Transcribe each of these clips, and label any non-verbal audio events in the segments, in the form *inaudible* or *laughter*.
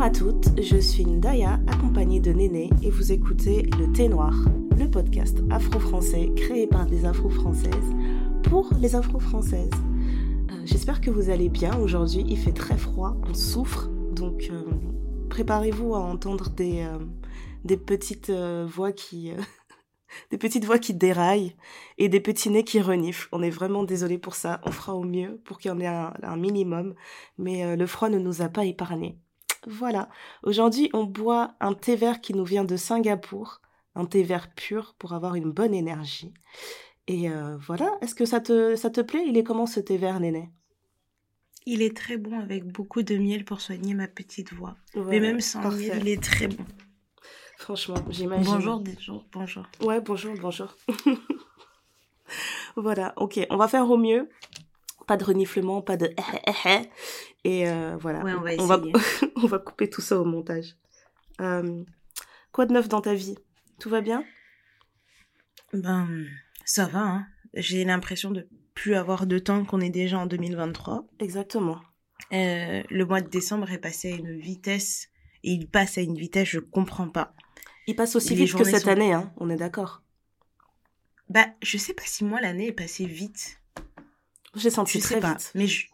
Bonjour à toutes, je suis Ndaya, accompagnée de Néné, et vous écoutez Le Thé Noir, le podcast afro-français créé par des afro-françaises pour les afro-françaises. Euh, J'espère que vous allez bien. Aujourd'hui, il fait très froid, on souffre, donc euh, préparez-vous à entendre des, euh, petites voix qui. *laughs* des petites voix qui déraillent et des petits nez qui reniflent. On est vraiment désolé pour ça. On fera au mieux pour qu'il y en ait un, minimum. Mais le froid ne nous a pas épargnés. Voilà. Aujourd'hui, on boit un thé vert qui nous vient de Singapour. Un thé vert pur pour avoir une bonne énergie. Et euh, voilà. Est-ce que ça te, ça te plaît? Il est comment ce thé vert, Néné? Il est très bon avec beaucoup de miel pour soigner ma petite voix. Mais Voilà, même sans parfait. miel, il est très bon. Franchement, j'imagine. Bonjour, bonjour, bonjour. Ouais, bonjour, bonjour. *laughs* voilà, ok, on va faire au mieux. Pas de reniflement, pas de eh, eh, eh. Et euh, voilà, Ouais, on va on va, essayer. *laughs* on va couper tout ça au montage. Euh, quoi de neuf dans ta vie? Tout va bien? Ben, ça va, hein. J'ai l'impression de plus avoir de temps qu'on est déjà en 2023. Exactement. Euh, le mois de décembre est passé à une vitesse, et il passe à une vitesse, je comprends pas. Il passe aussi Les vite que cette sont- année, hein, on est d'accord. Bah, je sais pas si moi l'année est passée vite. J'ai senti Je sais très pas. Mais je,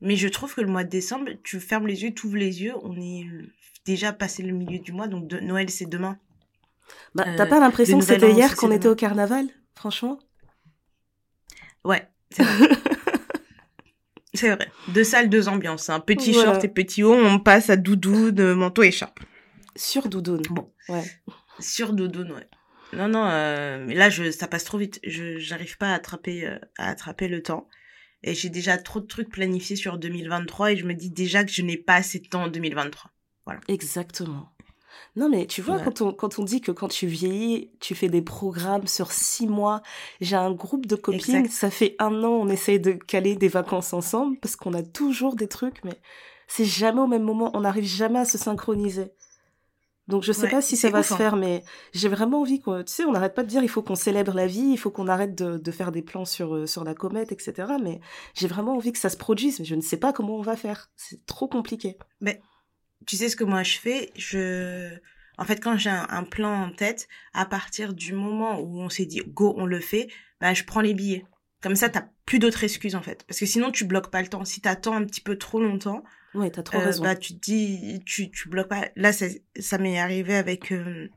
mais je trouve que le mois de décembre, tu fermes les yeux, tu ouvres les yeux, on est déjà passé le milieu du mois, donc de- Noël c'est demain. Bah, Euh, T'as pas l'impression que c'était hier qu'on était au carnaval Franchement? Ouais, c'est vrai. *laughs* c'est vrai. Deux salles, deux ambiances. Un petit Voilà. short et petit haut, on passe à doudou, de manteau, écharpe. Sur Doudoune. Bon. Ouais. Sur doudou, ouais. Non, non, euh, mais là, je, ça passe trop vite. Je, j'arrive pas à attraper, euh, à attraper le temps. Et j'ai déjà trop de trucs planifiés sur 2023 et je me dis déjà que je n'ai pas assez de temps en 2023. Exactement. Non, mais tu vois, Ouais. quand, on, quand on dit que quand tu vieillis, tu fais des programmes sur six mois, j'ai un groupe de copines, Exact. ça fait un an, on essaye de caler des vacances ensemble parce qu'on a toujours des trucs, mais c'est jamais au même moment, on n'arrive jamais à se synchroniser. Donc je sais Ouais, pas si ça va se hein. faire, mais j'ai vraiment envie qu'on, tu sais, on n'arrête pas de dire il faut qu'on célèbre la vie, il faut qu'on arrête de, de faire des plans sur, euh, sur la comète, etc. Mais j'ai vraiment envie que ça se produise, mais je ne sais pas comment on va faire. C'est trop compliqué. Tu sais ce que moi je fais? Je, en fait, quand j'ai un, un plan en tête, à partir du moment où on s'est dit go, on le fait, bah je prends les billets. Comme ça, t'as plus d'autres excuses en fait, parce que sinon tu bloques pas le temps. Si t'attends un petit peu trop longtemps, Ouais, t'as trop euh, raison. bah tu te dis, tu tu bloques pas. Là, ça, ça m'est arrivé avec euh,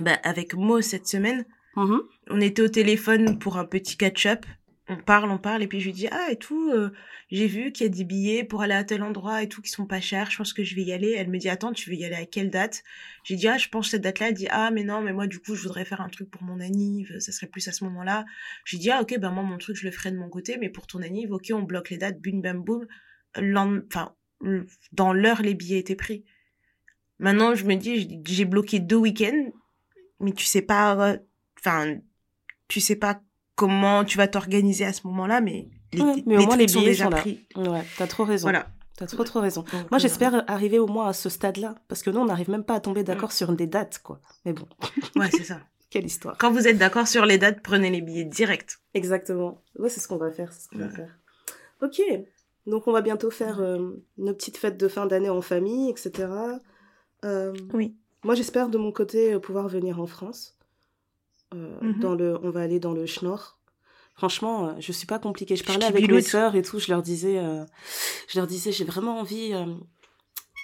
bah, avec Mo cette semaine. Mhm. On était au téléphone pour un petit catch-up. On parle, on parle, et puis je lui dis ah et tout. euh, j'ai vu qu'il y a des billets pour aller à tel endroit et tout qui sont pas chers. Je pense que je vais y aller. Elle me dit attends, tu veux y aller à quelle date? J'ai dit ah je pense cette date-là. Elle dit ah mais non mais moi du coup je voudrais faire un truc pour mon anniv. Ça serait plus à ce moment-là. J'ai dit ah ok ben moi mon truc je le ferai de mon côté, mais pour ton anniv ok on bloque les dates. Bim bam boum. Enfin dans l'heure les billets étaient pris. Maintenant je me dis j'ai bloqué deux week-ends, mais tu sais pas. euh, Enfin tu sais pas comment tu vas t'organiser à ce moment-là, mais les, Ouais, mais au moins, les sont billets déjà sont là. pris. Ouais, t'as trop raison. Voilà. T'as trop trop raison. Moi, euh, j'espère arriver au moins à ce stade-là, parce que nous, on n'arrive même pas à tomber d'accord sur des dates, quoi. Mais bon, *laughs* Ouais, c'est ça. *laughs* quelle histoire. Quand vous êtes d'accord sur les dates, prenez les billets direct. Exactement. Ouais, c'est ce qu'on va faire, c'est ce qu'on va Ouais. faire. Ok. Donc, on va bientôt faire euh, nos petites fêtes de fin d'année en famille, etc. Euh, Oui. Moi, j'espère de mon côté euh, pouvoir venir en France. Euh, Mhm. dans le, on va aller dans le Schnorr. Franchement, je suis pas compliquée. Je parlais avec mes sœurs et tout. Je leur disais, je leur disais, j'ai vraiment envie,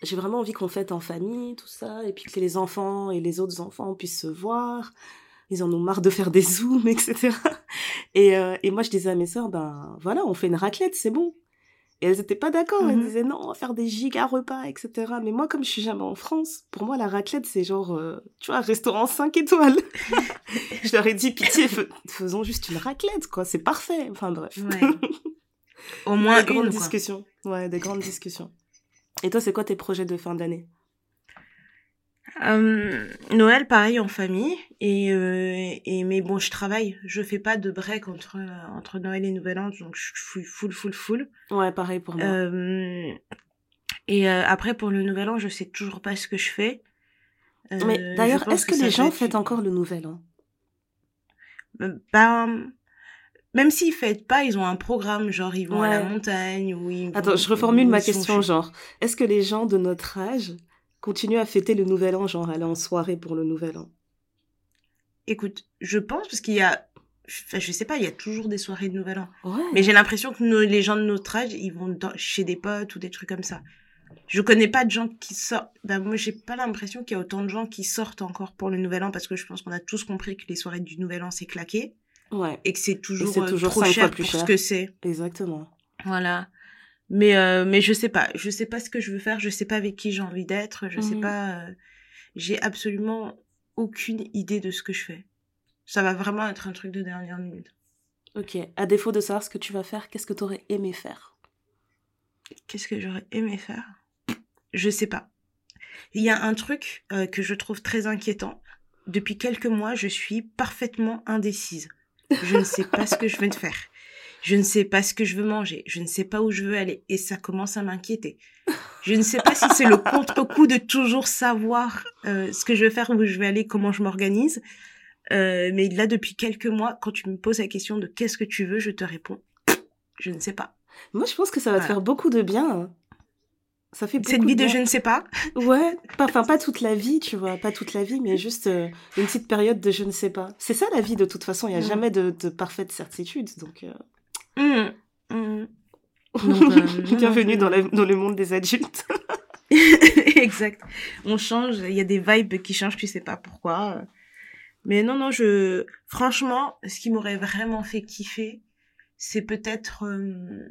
j'ai vraiment envie qu'on fête en famille, tout ça, et puis que les enfants et les autres enfants puissent se voir. Ils en ont marre de faire des *laughs* zooms, etc. Et, et moi, je disais à mes sœurs, ben voilà, on fait une raclette, c'est bon. Et elles étaient pas d'accord. Elles Mhm. disaient non, on va faire des giga repas, etc. Mais moi, comme je suis jamais en France, pour moi, la raclette, c'est genre, euh, tu vois, restaurant 5 étoiles. *laughs* je leur ai dit, pitié, fais- faisons juste une raclette, quoi. C'est parfait. Enfin, bref. Ouais. Au *laughs* moins des grandes quoi. discussions. Ouais, des grandes discussions. Et toi, c'est quoi tes projets de fin d'année? Euh, Noël, pareil, en famille. Et, euh, et, mais bon, je travaille. Je fais pas de break entre, entre Noël et Nouvel An, donc je suis full, full, full. Ouais, pareil pour moi. Euh, et après, pour le Nouvel An, je sais toujours pas ce que je fais. Mais d'ailleurs, est-ce que, les gens fêtent encore le nouvel an? Ben, même s'ils fêtent pas, ils ont un programme, genre ils vont à la montagne ou ils Attends, je reformule ma question, genre, est-ce que les gens de notre âge continuer à fêter le nouvel an, genre aller en soirée pour le nouvel an Écoute, je pense parce qu'il y a Enfin, je sais pas, il y a toujours des soirées de Nouvel An. Ouais. Mais j'ai l'impression que nos- les gens de notre âge, ils vont dans- chez des potes ou des trucs comme ça. Je connais pas de gens qui sortent. Ben, moi, j'ai pas l'impression qu'il y a autant de gens qui sortent encore pour le Nouvel An parce que je pense qu'on a tous compris que les soirées du Nouvel An, c'est claqué Ouais, et que c'est toujours, euh, toujours trop cher fois plus pour cher. ce que c'est. exactement. Voilà. Mais, euh, mais je sais pas. Je sais pas ce que je veux faire. Je sais pas avec qui j'ai envie d'être. Je sais Mhm. pas. euh, j'ai absolument aucune idée de ce que je fais. Ça va vraiment être un truc de dernière minute. Ok, à défaut de savoir ce que tu vas faire, qu'est-ce que tu aurais aimé faire? Qu'est-ce que j'aurais aimé faire? Je sais pas. Il y a un truc euh, que je trouve très inquiétant. Depuis quelques mois, je suis parfaitement indécise. Je ne sais pas ce que je veux faire. Je ne sais pas ce que je veux manger. Je ne sais pas où je veux aller. Et ça commence à m'inquiéter. Je ne sais pas si c'est le contre-coup de toujours savoir euh, ce que je veux faire, où je vais aller, comment je m'organise. Euh, mais là, depuis quelques mois, quand tu me poses la question de qu'est-ce que tu veux, je te réponds, *sniffs* je ne sais pas. Moi, je pense que ça va te faire beaucoup de bien. hein. Ça fait beaucoup Cette vie de je ne sais pas, *laughs* Ouais, enfin pas toute la vie, tu vois, pas toute la vie, mais juste euh, une petite période de je ne sais pas. C'est ça la vie de toute façon, il n'y a jamais de, de parfaite certitude, donc... euh, Mmh, mmh. Donc, euh, *laughs* Bienvenue dans, la- dans le monde des adultes. *laughs* *laughs* exact. On change, il y a des vibes qui changent, tu sais pas pourquoi. Mais non, non, je, franchement, ce qui m'aurait vraiment fait kiffer, c'est peut-être, euh,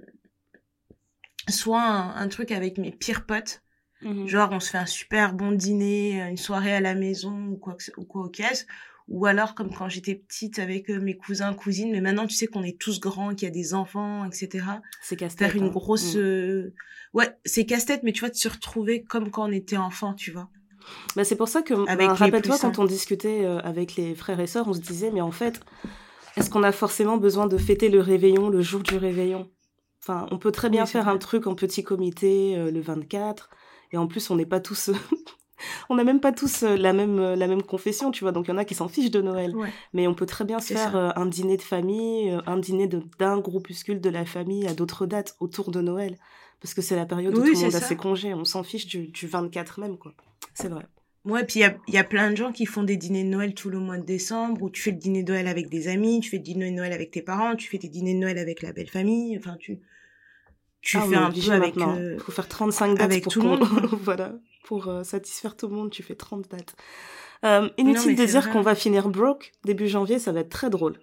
soit un, un truc avec mes pires potes. Mhm. Genre, on se fait un super bon dîner, une soirée à la maison ou quoi, que ce- ou quoi au caisse. Ou alors, comme quand j'étais petite avec euh, mes cousins, cousines. Mais maintenant, tu sais qu'on est tous grands, qu'il y a des enfants, etc. C'est casse-tête. faire une hein. grosse Mm. euh, ouais c'est casse-tête mais tu vois de se retrouver comme quand on était enfant tu vois Bah, c'est pour ça que, bah, rappelle-toi, quand sains. on discutait euh, avec les frères et sœurs, on se disait, mais en fait, est-ce qu'on a forcément besoin de fêter le réveillon le jour du réveillon? Enfin, on peut très bien Oui, faire vrai. un truc en petit comité euh, le 24, et en plus, on n'est pas tous... *laughs* *laughs* on n'a même pas tous euh, la même, euh, la même confession, tu vois, donc il y en a qui s'en fichent de Noël. ouais Mais on peut très bien se faire ça. euh, un dîner de famille, un dîner d'un groupuscule de la famille à d'autres dates autour de Noël. Parce que c'est la période où Oui, tout le monde a ses congés. On s'en fiche du, du 24 même, quoi. C'est vrai. ouais puis il y a, il y a plein de gens qui font des dîners de Noël tout le mois de décembre où tu fais le dîner de Noël avec des amis tu fais le dîner de Noël avec tes parents tu fais tes dîners de Noël avec la belle famille enfin tu tu Ah, fais un peu avec euh, faut faire 35 dates avec pour tout le monde, *laughs* voilà. Pour euh, satisfaire tout le monde, tu fais 30 dates. Euh, inutile de dire qu'on va finir broke début janvier, ça va être très drôle.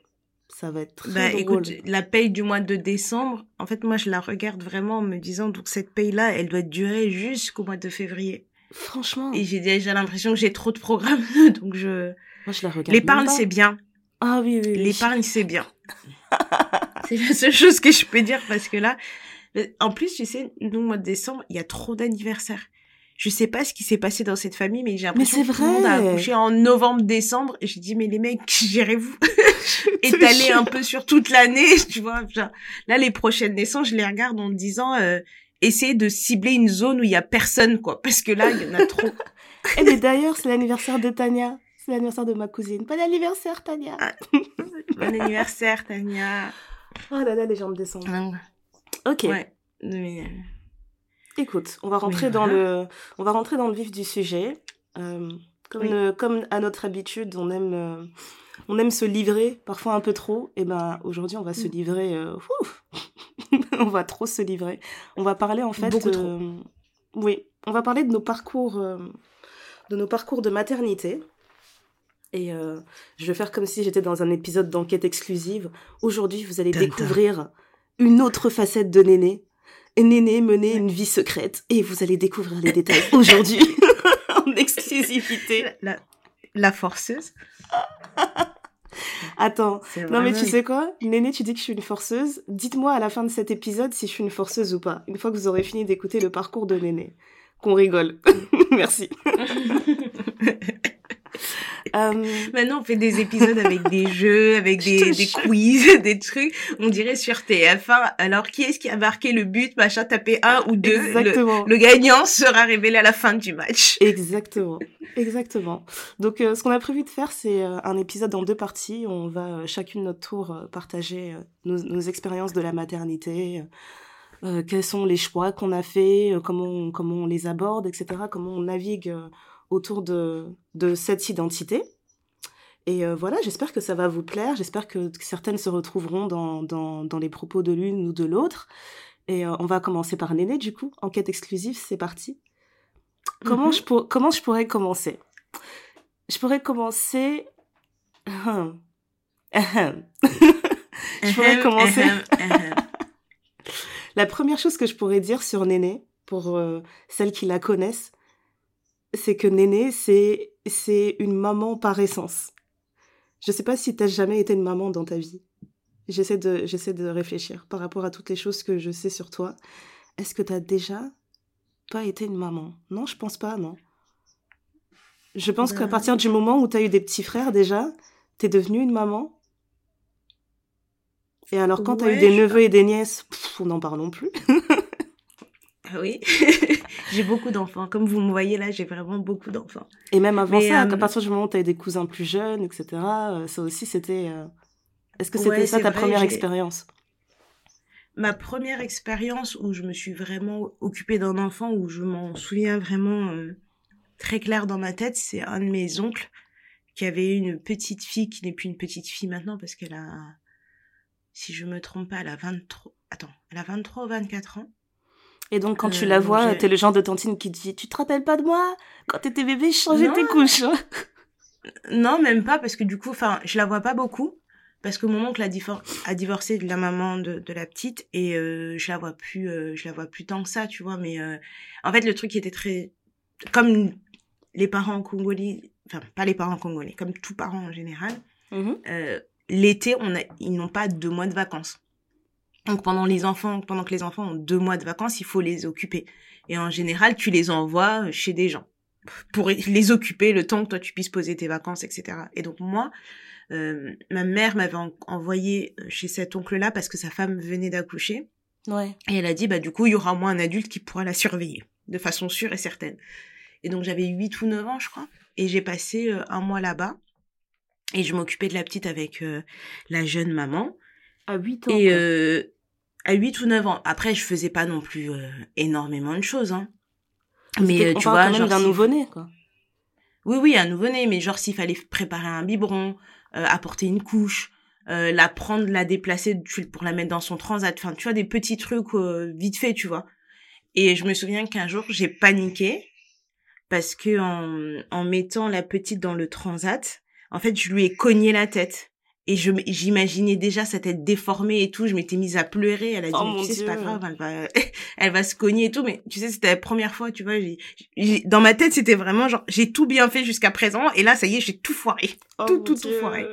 Ça va être très bah drôle. écoute la paye du mois de décembre en fait moi je la regarde vraiment en me disant donc cette paye là elle doit durer jusqu'au mois de février Franchement, et j'ai déjà l'impression que j'ai trop de programmes *laughs* donc je moi je la regarde. l'épargne c'est bien Ah oui, oui, oui. L'épargne, c'est bien. *laughs* c'est la seule chose que je peux dire parce que là, en plus, tu sais, nous, mois de décembre, il y a trop d'anniversaires. Je sais pas ce qui s'est passé dans cette famille, mais j'ai l'impression que tout le monde a accouché en novembre, décembre. Et j'ai dit, mais les mecs, *laughs* gérez-vous. *laughs* Étalez un peu sur toute l'année, *laughs* tu vois. Genre, là, les prochaines naissances, je les regarde en me disant, euh, essayez de cibler une zone où il y a personne, quoi. Parce que là, il y en a trop. Eh, mais d'ailleurs, c'est l'anniversaire de Tania. C'est l'anniversaire de ma cousine. Bon anniversaire, Tania. Ah. bon anniversaire, Tania. Oh là là, les gens me descendent. Ok. Ouais. Mais, euh, Écoute, on va rentrer Oui, dans le, on va rentrer dans le vif du sujet. Euh, comme, Oui. comme à notre habitude, on aime, euh, on aime se livrer, parfois un peu trop. Et ben aujourd'hui, on va se Mm. livrer. euh, *laughs* on va trop se livrer. On va parler en fait. Beaucoup trop. Oui, on va parler de nos parcours, de nos parcours de maternité. Et euh, je vais faire comme si j'étais dans un épisode d'enquête exclusive. Aujourd'hui, vous allez Tintin. découvrir une autre facette de Néné. Néné menait une vie secrète. Et vous allez découvrir les *laughs* détails aujourd'hui, *laughs* en exclusivité. la, la forceuse. *laughs* Attends, non mais tu sais quoi? Néné, tu dis que je suis une forceuse. Dites-moi à la fin de cet épisode si je suis une forceuse ou pas. Une fois que vous aurez fini d'écouter le parcours de Néné. Qu'on rigole. Merci. *laughs* Euh, Maintenant, on fait des épisodes avec des *laughs* jeux, avec des, quiz, *laughs* des trucs. On dirait sur TF1. Alors, qui est-ce qui a marqué le but Machin, tapez un ou deux. Exactement. le gagnant sera révélé à la fin du match. Exactement, exactement. Donc, euh, ce qu'on a prévu de faire, c'est euh, un épisode en deux parties. On va chacune notre tour partager nos, nos expériences de la maternité, euh, quels sont les choix qu'on a fait, comment on, comment on les aborde, etc. Comment on navigue autour de, de cette identité. Et voilà, j'espère que ça va vous plaire. J'espère que, certaines se retrouveront dans, dans, dans les propos de l'une ou de l'autre. Et on va commencer par Néné, du coup. Enquête exclusive, c'est parti. Comment, mhm. je comment je pourrais commencer? Je pourrais commencer... *laughs* je pourrais commencer... *laughs* la première chose que je pourrais dire sur Néné, pour euh, celles qui la connaissent, c'est que Néné, c'est, c'est une maman par essence. Je sais pas si tu as jamais été une maman dans ta vie. J'essaie de, j'essaie de réfléchir par rapport à toutes les choses que je sais sur toi. Est-ce que tu as déjà pas été une maman? Non, je pense pas, non. Je pense qu'à ben. partir du moment où tu as eu des petits frères déjà, tu es devenue une maman. Et alors quand tu as eu des neveux et des nièces, on n'en parlons plus. *laughs* Ah oui, *laughs* j'ai beaucoup d'enfants. Comme vous me voyez là, j'ai vraiment beaucoup d'enfants. Et même avant ça, à euh, partir du moment où tu as eu des cousins plus jeunes, etc., euh, ça aussi c'était... Euh, est-ce que c'était ça ta première expérience? Ma première expérience où je me suis vraiment occupée d'un enfant, où je m'en souviens vraiment euh, très clair dans ma tête, c'est un de mes oncles qui avait une petite fille qui n'est plus une petite fille maintenant parce qu'elle a, si je me trompe pas, elle a 23, attends, elle a 23 ou 24 ans. Et donc, quand tu la euh, vois, t'es le genre de tantine qui dit, tu te rappelles pas de moi? Quand t'étais bébé, je changeais tes couches. *laughs* non, même pas, parce que du coup, enfin, je la vois pas beaucoup parce que mon oncle a, a divorcé de la maman de, de la petite et euh, je la vois plus euh, je la vois plus tant que ça tu vois mais en fait le truc qui était très comme les parents congolais enfin pas les parents congolais comme tous parents en général mmh l'été on a ils n'ont pas deux mois de vacances donc pendant les enfants pendant que les enfants ont deux mois de vacances il faut les occuper et en général tu les envoies chez des gens pour les occuper le temps que toi tu puisses poser tes vacances etc et donc moi euh, ma mère m'avait envoyé euh, chez cet oncle-là parce que sa femme venait d'accoucher. Ouais. Et elle a dit, bah, du coup, il y aura moins un adulte qui pourra la surveiller, de façon sûre et certaine. Et donc, j'avais 8 ou 9 ans, je crois. Et j'ai passé euh, un mois là-bas. Et je m'occupais de la petite avec la jeune maman. À 8 ans. Et à 8 ou 9 ans. Après, je faisais pas non plus énormément de choses, hein. Mais tu vois, genre d'un nouveau-né, quoi. Oui, oui, un nouveau-né, mais genre s'il fallait préparer un biberon, euh, apporter une couche, euh, la prendre, la déplacer pour la mettre dans son transat. Enfin, tu vois, des petits trucs euh, vite fait, tu vois. Et je me souviens qu'un jour, j'ai paniqué parce que en, en mettant la petite dans le transat, en fait, je lui ai cogné la tête. Et je j'imaginais déjà sa tête déformée et tout. Je m'étais mise à pleurer. Elle a dit, oh tu sais, c'est pas grave, elle va, *laughs* elle va se cogner et tout. Mais tu sais, c'était la première fois, tu vois. dans ma tête, c'était vraiment genre, j'ai tout bien fait jusqu'à présent. Et là, ça y est, j'ai tout foiré. Oh tout, tout, tout foiré.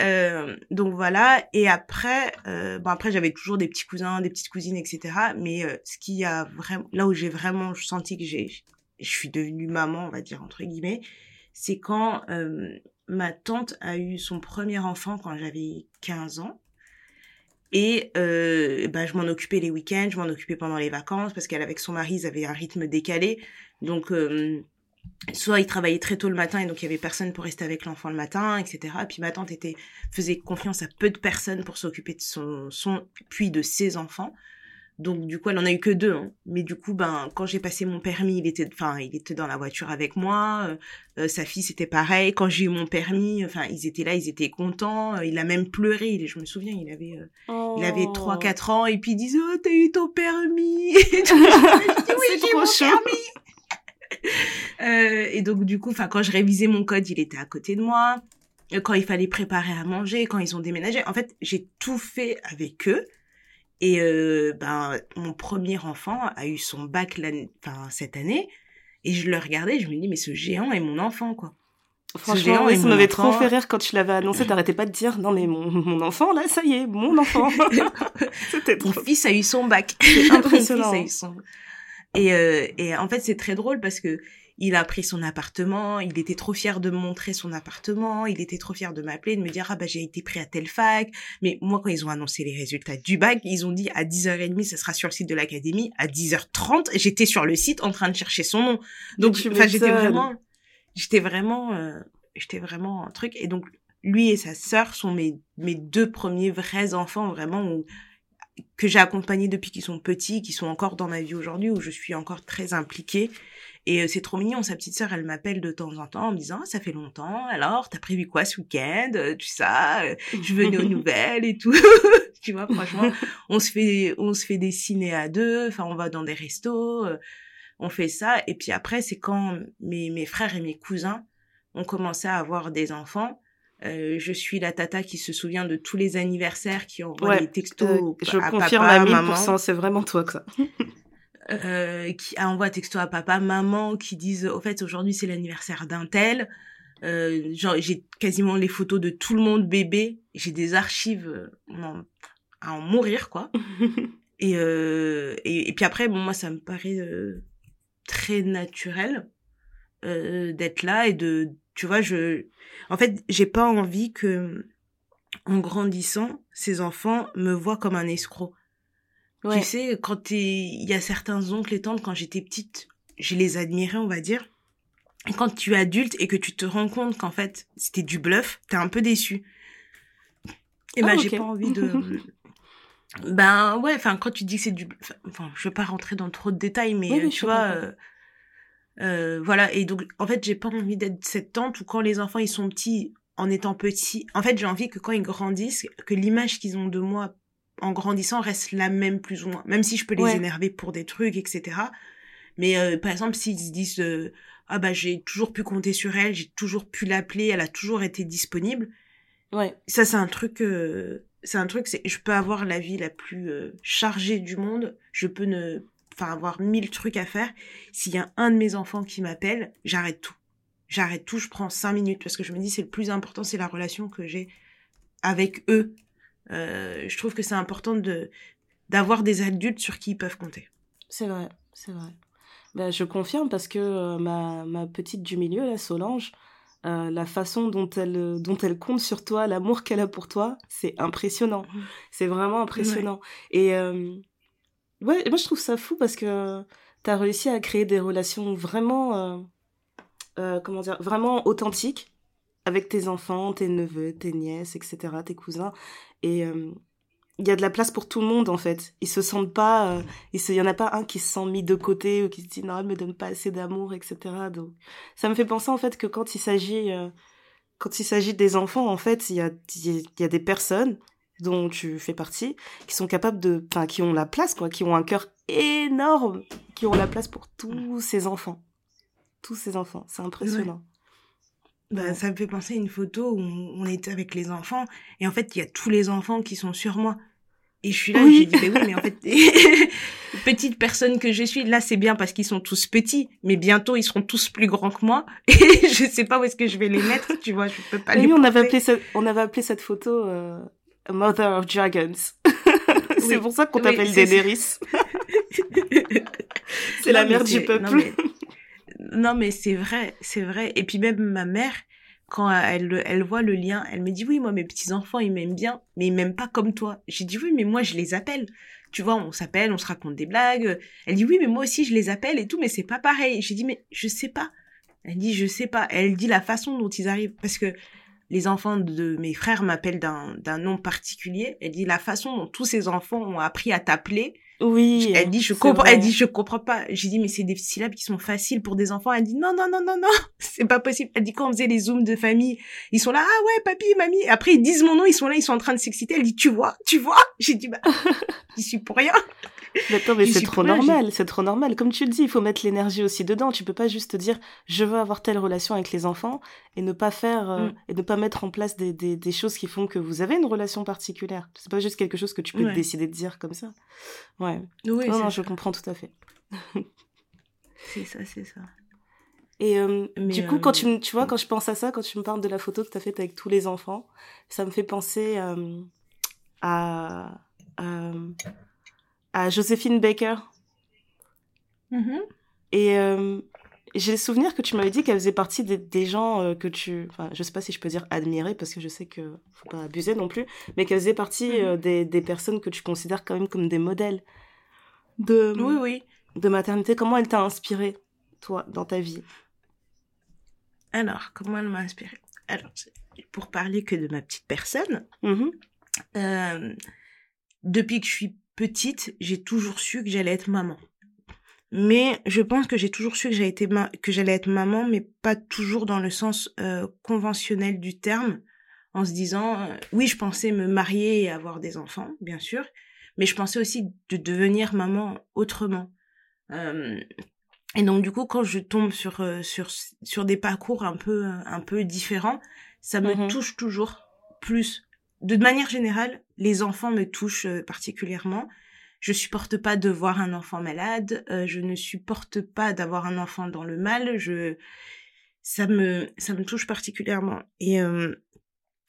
Euh, donc voilà. Et après, euh, bon après, j'avais toujours des petits cousins, des petites cousines, etc. Mais euh, ce qui a vraiment, là où j'ai vraiment senti que j'ai, je suis devenue maman, on va dire entre guillemets, c'est quand euh, ma tante a eu son premier enfant quand j'avais 15 ans. Et euh, bah, je m'en occupais les week-ends, je m'en occupais pendant les vacances, parce qu'elle, avec son mari, ils avaient un rythme décalé. Donc, euh, soit ils travaillaient très tôt le matin, et donc il y avait personne pour rester avec l'enfant le matin, etc. Et puis ma tante était, faisait confiance à peu de personnes pour s'occuper de son, son, puis de ses enfants. Donc du coup, elle en a eu que deux. Hein. Mais du coup, ben quand j'ai passé mon permis, il était, enfin, il était dans la voiture avec moi. Euh, euh, sa fille, c'était pareil. Quand j'ai eu mon permis, enfin, ils étaient là, ils étaient contents. Euh, il a même pleuré. Je me souviens, il avait, il avait oh. trois, quatre ans et puis il disait, oh, t'as eu ton permis. *laughs* *laughs* oui, j'ai mon permis. *laughs* et donc du coup, enfin, quand je révisais mon code, il était à côté de moi. Quand il fallait préparer à manger, quand ils ont déménagé, en fait, j'ai tout fait avec eux. Et euh, ben mon premier enfant a eu son bac enfin cette année et je le regardais, je me dis mais ce géant est mon enfant quoi. Franchement, ça m'avait trop fait rire quand tu l'avais annoncé. *laughs* T'arrêtais pas de dire non mais mon, mon enfant là, ça y est, mon enfant. *laughs* *laughs* C'était trop. Mon fils a eu son bac. Impressionnant. mon fils a eu son... Et euh, et en fait c'est très drôle parce que il a pris son appartement, il était trop fier de me montrer son appartement, il était trop fier de m'appeler, de me dire ah bah j'ai été pris à telle fac. Mais moi quand ils ont annoncé les résultats du bac, ils ont dit à 10h30 ça sera sur le site de l'académie, à 10h30 j'étais sur le site en train de chercher son nom. Donc enfin j'étais vraiment j'étais vraiment euh, j'étais vraiment un truc et donc lui et sa sœur sont mes mes deux premiers vrais enfants vraiment où que j'ai accompagnés depuis qu'ils sont petits, qui sont encore dans ma vie aujourd'hui, où je suis encore très impliquée. Et euh, c'est trop mignon, sa petite sœur, elle m'appelle de temps en temps en me disant, ça fait longtemps, alors, t'as prévu quoi ce week-end euh, Tu sais, euh, je venais aux *laughs* nouvelles et tout. *laughs* tu vois, franchement, on se fait, on se fait dessiner à deux, enfin, on va dans des restos, on fait ça. Et puis après, c'est quand mes, mes frères et mes cousins ont commencé à avoir des enfants, euh, je suis la tata qui se souvient de tous les anniversaires, qui envoie des textos euh, je à confirme papa, à maman. c'est vraiment toi que ça. *laughs* euh, qui envoie texto à papa, maman, qui disent au fait aujourd'hui c'est l'anniversaire d'un tel. Euh, j'ai quasiment les photos de tout le monde bébé. J'ai des archives euh, à en mourir quoi. *laughs* et, euh, et, et puis après bon moi ça me paraît très naturel d'être là et de tu vois, je, en fait, j'ai pas envie que, en grandissant, ces enfants me voient comme un escroc. Tu sais, quand il y a certains oncles et tantes, quand j'étais petite, je les admirais, on va dire. Et quand tu es adulte et que tu te rends compte qu'en fait, c'était du bluff, t'es un peu déçu. Et ben, ah, j'ai pas envie de, *laughs* ben, ouais, enfin, quand tu dis que c'est du, enfin, je vais pas rentrer dans trop de détails, mais, tu vois, euh, voilà, et donc en fait j'ai pas envie d'être cette tante où quand les enfants ils sont petits, en étant petits, en fait j'ai envie que quand ils grandissent, que l'image qu'ils ont de moi en grandissant reste la même plus ou moins, même si je peux les énerver pour des trucs, etc. Mais euh, par exemple s'ils se disent euh, ah bah j'ai toujours pu compter sur elle, j'ai toujours pu l'appeler, elle a toujours été disponible. Ouais. Ça c'est un truc c'est un truc c'est je peux avoir la vie la plus chargée du monde, je peux ne enfin avoir mille trucs à faire. S'il y a un de mes enfants qui m'appelle, j'arrête tout. J'arrête tout, je prends cinq minutes parce que je me dis c'est le plus important, c'est la relation que j'ai avec eux. Euh, je trouve que c'est important de d'avoir des adultes sur qui ils peuvent compter. C'est vrai, c'est vrai. Ben, je confirme parce que euh, ma, ma, petite du milieu, la Solange, euh, la façon dont elle, dont elle compte sur toi, l'amour qu'elle a pour toi, c'est impressionnant. Mmh. C'est vraiment impressionnant. Et Ouais, moi je trouve ça fou parce que tu as réussi à créer des relations vraiment, comment dire, vraiment authentiques avec tes enfants, tes neveux, tes nièces, etc., tes cousins. Et euh, il y a de la place pour tout le monde en fait. Ils se sentent pas, il y en a pas un qui se sent mis de côté ou qui se dit non, elle me donne pas assez d'amour, etc. Donc ça me fait penser en fait que quand il s'agit, quand il s'agit des enfants, en fait, il y a, il y a des personnes dont tu fais partie, qui sont capables de, enfin, qui ont la place, quoi, qui ont un cœur énorme, qui ont la place pour tous ces enfants. Tous ces enfants. C'est impressionnant. Bah, ça me fait penser à une photo où on était avec les enfants, et en fait, il y a tous les enfants qui sont sur moi. Et je suis là, oui. et je dis, oui, mais en fait, *laughs* *laughs* petite personne que je suis, là, c'est bien parce qu'ils sont tous petits, mais bientôt, ils seront tous plus grands que moi, *laughs* et je sais pas où est-ce que je vais les mettre, tu vois, je peux pas les oui, on avait appelé on avait appelé cette photo, euh, Mother of Dragons. c'est pour ça qu'on t'appelle Daenerys. c'est la mère du peuple. Non mais, c'est vrai, c'est vrai. Et puis même ma mère, quand elle, elle voit le lien, elle me dit oui, moi mes petits enfants ils m'aiment bien, mais ils m'aiment pas comme toi. J'ai dit oui, mais moi je les appelle. Tu vois, on s'appelle, on se raconte des blagues. Elle dit oui, mais moi aussi je les appelle et tout, mais c'est pas pareil. J'ai dit mais je sais pas. Elle dit je sais pas. Elle dit la façon dont ils arrivent parce que les enfants de mes frères m'appellent d'un nom particulier. Elle dit la façon dont tous ces enfants ont appris à t'appeler. Oui. Elle dit je comprends. Elle dit je comprends pas. J'ai dit mais c'est des syllabes qui sont faciles pour des enfants. Elle dit non non non non non *laughs* c'est pas possible. Elle dit quand on faisait les zooms de famille, ils sont là ah ouais papy mamie. Après ils disent mon nom, ils sont là, ils sont en train de s'exciter. Elle dit tu vois tu vois. *laughs* J'ai dit bah *laughs* j'y suis pour rien. Attends, mais c'est trop normal, c'est trop normal. Comme tu le dis, il faut mettre l'énergie aussi dedans. Tu peux pas juste dire je veux avoir telle relation avec les enfants et ne pas faire euh, mm. et ne pas mettre en place des, des, des, choses qui font que vous avez une relation particulière. C'est pas juste quelque chose que tu peux décider de dire comme ça. Ouais. Oui, non, je comprends tout à fait. *laughs* c'est ça, c'est ça. Et euh, du coup, quand tu, tu vois, quand je pense à ça, quand tu me parles de la photo que tu as faite avec tous les enfants, ça me fait penser euh, à, à à Joséphine Baker. Mm-hmm. Et euh, j'ai le souvenir que tu m'avais dit qu'elle faisait partie des, gens euh, que tu, enfin, je sais pas si je peux dire admirer parce que je sais que faut pas abuser non plus, mais qu'elle faisait partie mm-hmm. euh, des, des, personnes que tu considères quand même comme des modèles de, oui, oui. de maternité. Comment elle t'a inspiré, toi, dans ta vie? Alors, comment elle m'a inspiré Alors, pour parler que de ma petite personne, mm-hmm. depuis que je suis petite, j'ai toujours su que j'allais être maman. Mais je pense que j'ai toujours su que j'allais être maman, mais pas toujours dans le sens euh, conventionnel du terme, en se disant euh, oui, je pensais me marier et avoir des enfants, bien sûr, mais je pensais aussi de devenir maman autrement. Euh, et donc du coup, quand je tombe sur euh, sur sur des parcours un peu un peu différents, ça me mmh touche toujours plus. De manière générale, les enfants me touchent particulièrement. Je supporte pas de voir un enfant malade. Euh, je ne supporte pas d'avoir un enfant dans le mal. Je ça me ça me touche particulièrement. Et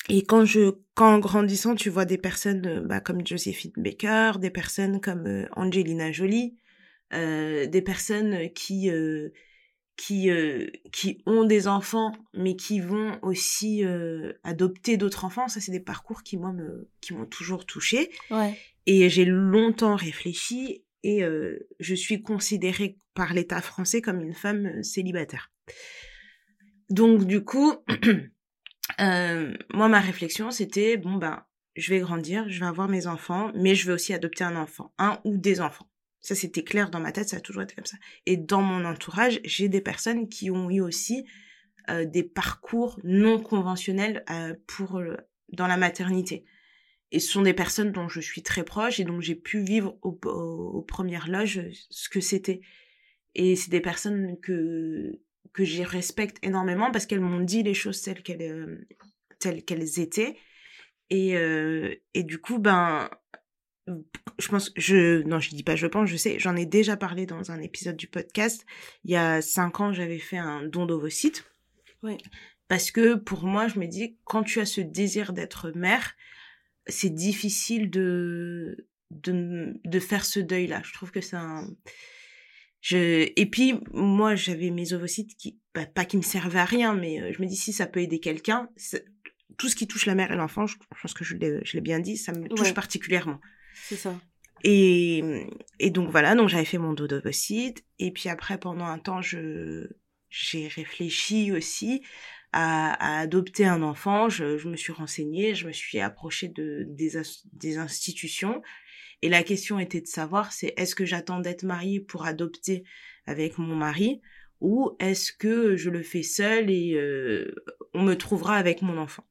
et quand je quand en grandissant, tu vois des personnes bah, comme Josephine Baker, des personnes comme Angelina Jolie, euh, des personnes qui euh, qui euh, qui ont des enfants mais qui vont aussi adopter d'autres enfants ça c'est des parcours qui moi me qui m'ont toujours touchée ouais. Et j'ai longtemps réfléchi et je suis considérée par l'État français comme une femme célibataire donc du coup *clears throat* moi ma réflexion c'était bon ben je vais grandir je vais avoir mes enfants mais je vais aussi adopter un enfant un ou des enfants ça, c'était clair dans ma tête, ça a toujours été comme ça. Et dans mon entourage, j'ai des personnes qui ont eu aussi euh, des parcours non conventionnels euh, pour euh, dans la maternité. Et ce sont des personnes dont je suis très proche et donc j'ai pu vivre aux, aux, premières loges ce que c'était. Et c'est des personnes que que j'y respecte énormément parce qu'elles m'ont dit les choses telles qu'elles telles qu'elles étaient. Et, et du coup, ben, je pense, je, non, je dis pas je pense, je sais, j'en ai déjà parlé dans un épisode du podcast. Il y a cinq ans, j'avais fait un don d'ovocytes. Oui. Parce que pour moi, je me dis, quand tu as ce désir d'être mère, c'est difficile de, de, de faire ce deuil-là. Je trouve que c'est un, je, et puis, moi, j'avais mes ovocytes qui, bah, pas qui me servaient à rien, mais euh, je me dis, si ça peut aider quelqu'un, tout ce qui touche la mère et l'enfant, je, pense que je l'ai bien dit, ça me touche particulièrement. C'est ça. Et, et donc voilà, donc j'avais fait mon dodovocyte. Et puis après, pendant un temps, je j'ai réfléchi aussi à, à, adopter un enfant. Je, je, me suis renseignée, je me suis approchée de, des, des institutions. Et la question était de savoir, c'est est-ce que j'attends d'être mariée pour adopter avec mon mari ou est-ce que je le fais seule et euh, on me trouvera avec mon enfant?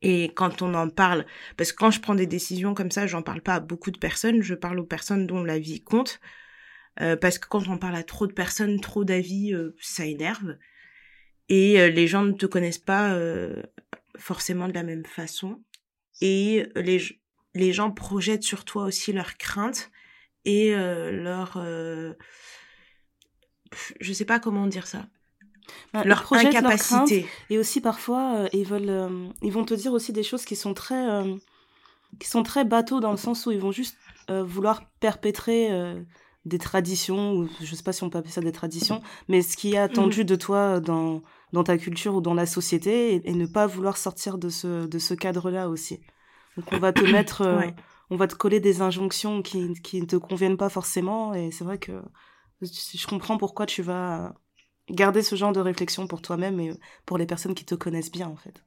Et quand on en parle, parce que quand je prends des décisions comme ça, j'en parle pas à beaucoup de personnes, je parle aux personnes dont la vie compte. Euh, parce que quand on parle à trop de personnes, trop d'avis, euh, ça énerve. Et euh, les gens ne te connaissent pas forcément de la même façon. Et les, les gens projettent sur toi aussi leurs craintes et leur... je sais pas comment dire ça bah, leur incapacité. et aussi parfois, euh, ils veulent, euh, ils vont te dire aussi des choses qui sont très, euh, qui sont très bateaux dans le sens où ils vont juste vouloir perpétrer des traditions ou je sais pas si on peut appeler ça des traditions, mais ce qui est attendu mhm. de toi dans dans ta culture ou dans la société et, ne pas vouloir sortir de ce de ce cadre-là aussi. Donc on va te *coughs* mettre, on va te coller des injonctions qui qui ne te conviennent pas forcément et c'est vrai que je comprends pourquoi tu vas garder ce genre de réflexion pour toi-même et pour les personnes qui te connaissent bien, en fait.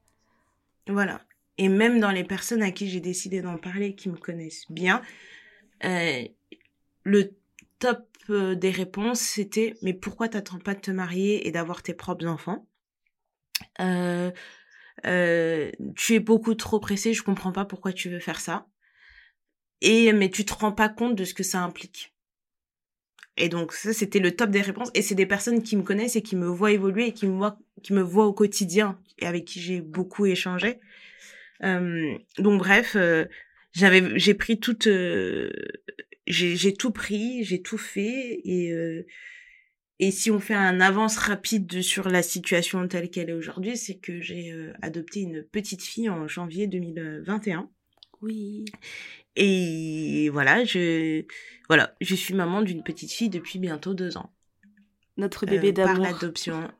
Voilà. Et même dans les personnes à qui j'ai décidé d'en parler, qui me connaissent bien, euh, le top euh, des réponses, c'était mais pourquoi t'attends pas de te marier et d'avoir tes propres enfants? Euh, Tu es beaucoup trop pressé, je comprends pas pourquoi tu veux faire ça. Et mais tu te rends pas compte de ce que ça implique. Et donc ça, c'était le top des réponses. Et c'est des personnes qui me connaissent et qui me voient évoluer et qui me voient, qui me voient au quotidien et avec qui j'ai beaucoup échangé. Euh, donc bref, euh, j'avais, j'ai pris toute, euh, j'ai tout pris, j'ai tout fait et euh, et si on fait un avance rapide sur la situation telle qu'elle est aujourd'hui, c'est que j'ai adopté une petite fille en janvier 2021. Oui. Et voilà, je, voilà, je suis maman d'une petite fille depuis bientôt deux ans. Notre euh, bébé d'amour. Par l'adoption.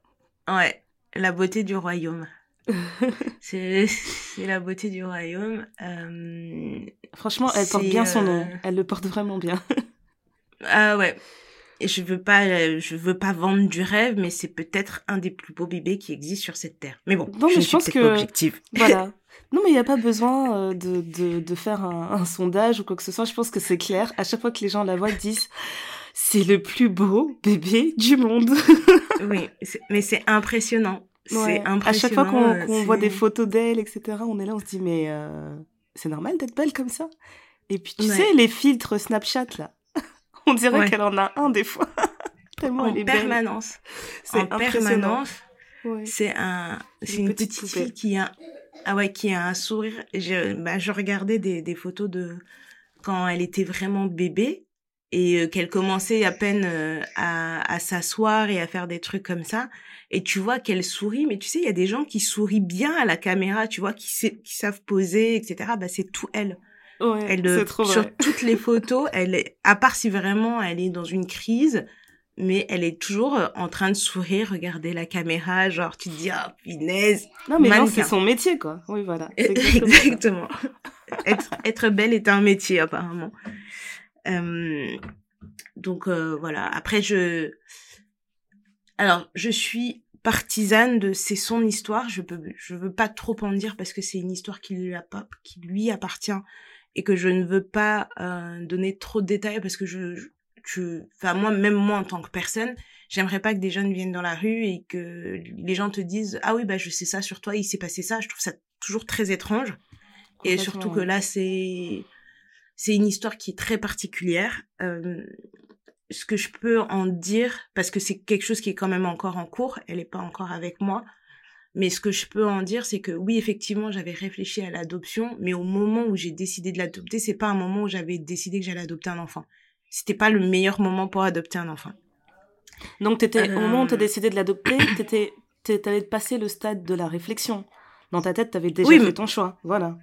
Ouais, la beauté du royaume. *laughs* c'est la beauté du royaume. Euh, Franchement, elle porte bien son nom. Euh, elle le porte vraiment bien. ah ouais. Et je veux pas, je veux pas vendre du rêve, mais c'est peut-être un des plus beaux bébés qui existent sur cette terre. Mais bon, je, mais je pense que, objective. *laughs* *laughs* Voilà. Non, mais il n'y a pas besoin euh, de, de, de faire un, un, sondage ou quoi que ce soit. Je pense que c'est clair. À chaque fois que les gens la voient, ils disent c'est le plus beau bébé du monde. *laughs* oui, mais c'est impressionnant. C'est impressionnant. À chaque fois qu'on voit des photos d'elle, etc., on est là, on se dit mais euh, c'est normal d'être belle comme ça. Et puis tu sais, les filtres Snapchat là, on dirait qu'elle en a un des fois. *laughs* Tellement en elle est permanence. C'est en permanence. C'est un, c'est une, petite, fille qui a, ah ouais, qui a un sourire. Je, bah, je regardais des, des photos de quand elle était vraiment bébé et euh, qu'elle commençait à peine euh, à, à s'asseoir et à faire des trucs comme ça et tu vois qu'elle sourit mais tu sais il y a des gens qui sourient bien à la caméra tu vois qui, qui savent poser etc bah c'est tout elle ouais, elle euh, trop sur *laughs* toutes les photos elle est à part si vraiment elle est dans une crise mais elle est toujours en train de sourire, regarder la caméra, genre tu te dis ah punaise. Non mais c'est son métier quoi. Oui voilà. *laughs* Exactement. exactement. *laughs* être, être belle est un métier apparemment. Euh, donc euh, voilà. Après, je, alors je suis partisane de c'est son histoire. Je peux, je veux pas trop en dire parce que c'est une histoire qui lui, a pas, qui lui appartient et que je ne veux pas euh, donner trop de détails parce que je, je, enfin moi, même moi en tant que personne, j'aimerais pas que des jeunes viennent dans la rue et que les gens te disent ah oui bah je sais ça sur toi, il s'est passé ça. Je trouve ça toujours très étrange. Et surtout que là c'est c'est une histoire qui est très particulière. Euh, ce que je peux en dire, parce que c'est quelque chose qui est quand même encore en cours, elle n'est pas encore avec moi, mais ce que je peux en dire, c'est que oui, effectivement, j'avais réfléchi à l'adoption, mais au moment où j'ai décidé de l'adopter, c'est pas un moment où j'avais décidé que j'allais adopter un enfant. C'était pas le meilleur moment pour adopter un enfant. Donc, t'étais, au moment où tu as euh. décidé de l'adopter, *coughs* t'étais, t'avais passé le stade de la réflexion. Dans ta tête, t'avais déjà fait ton choix. Voilà.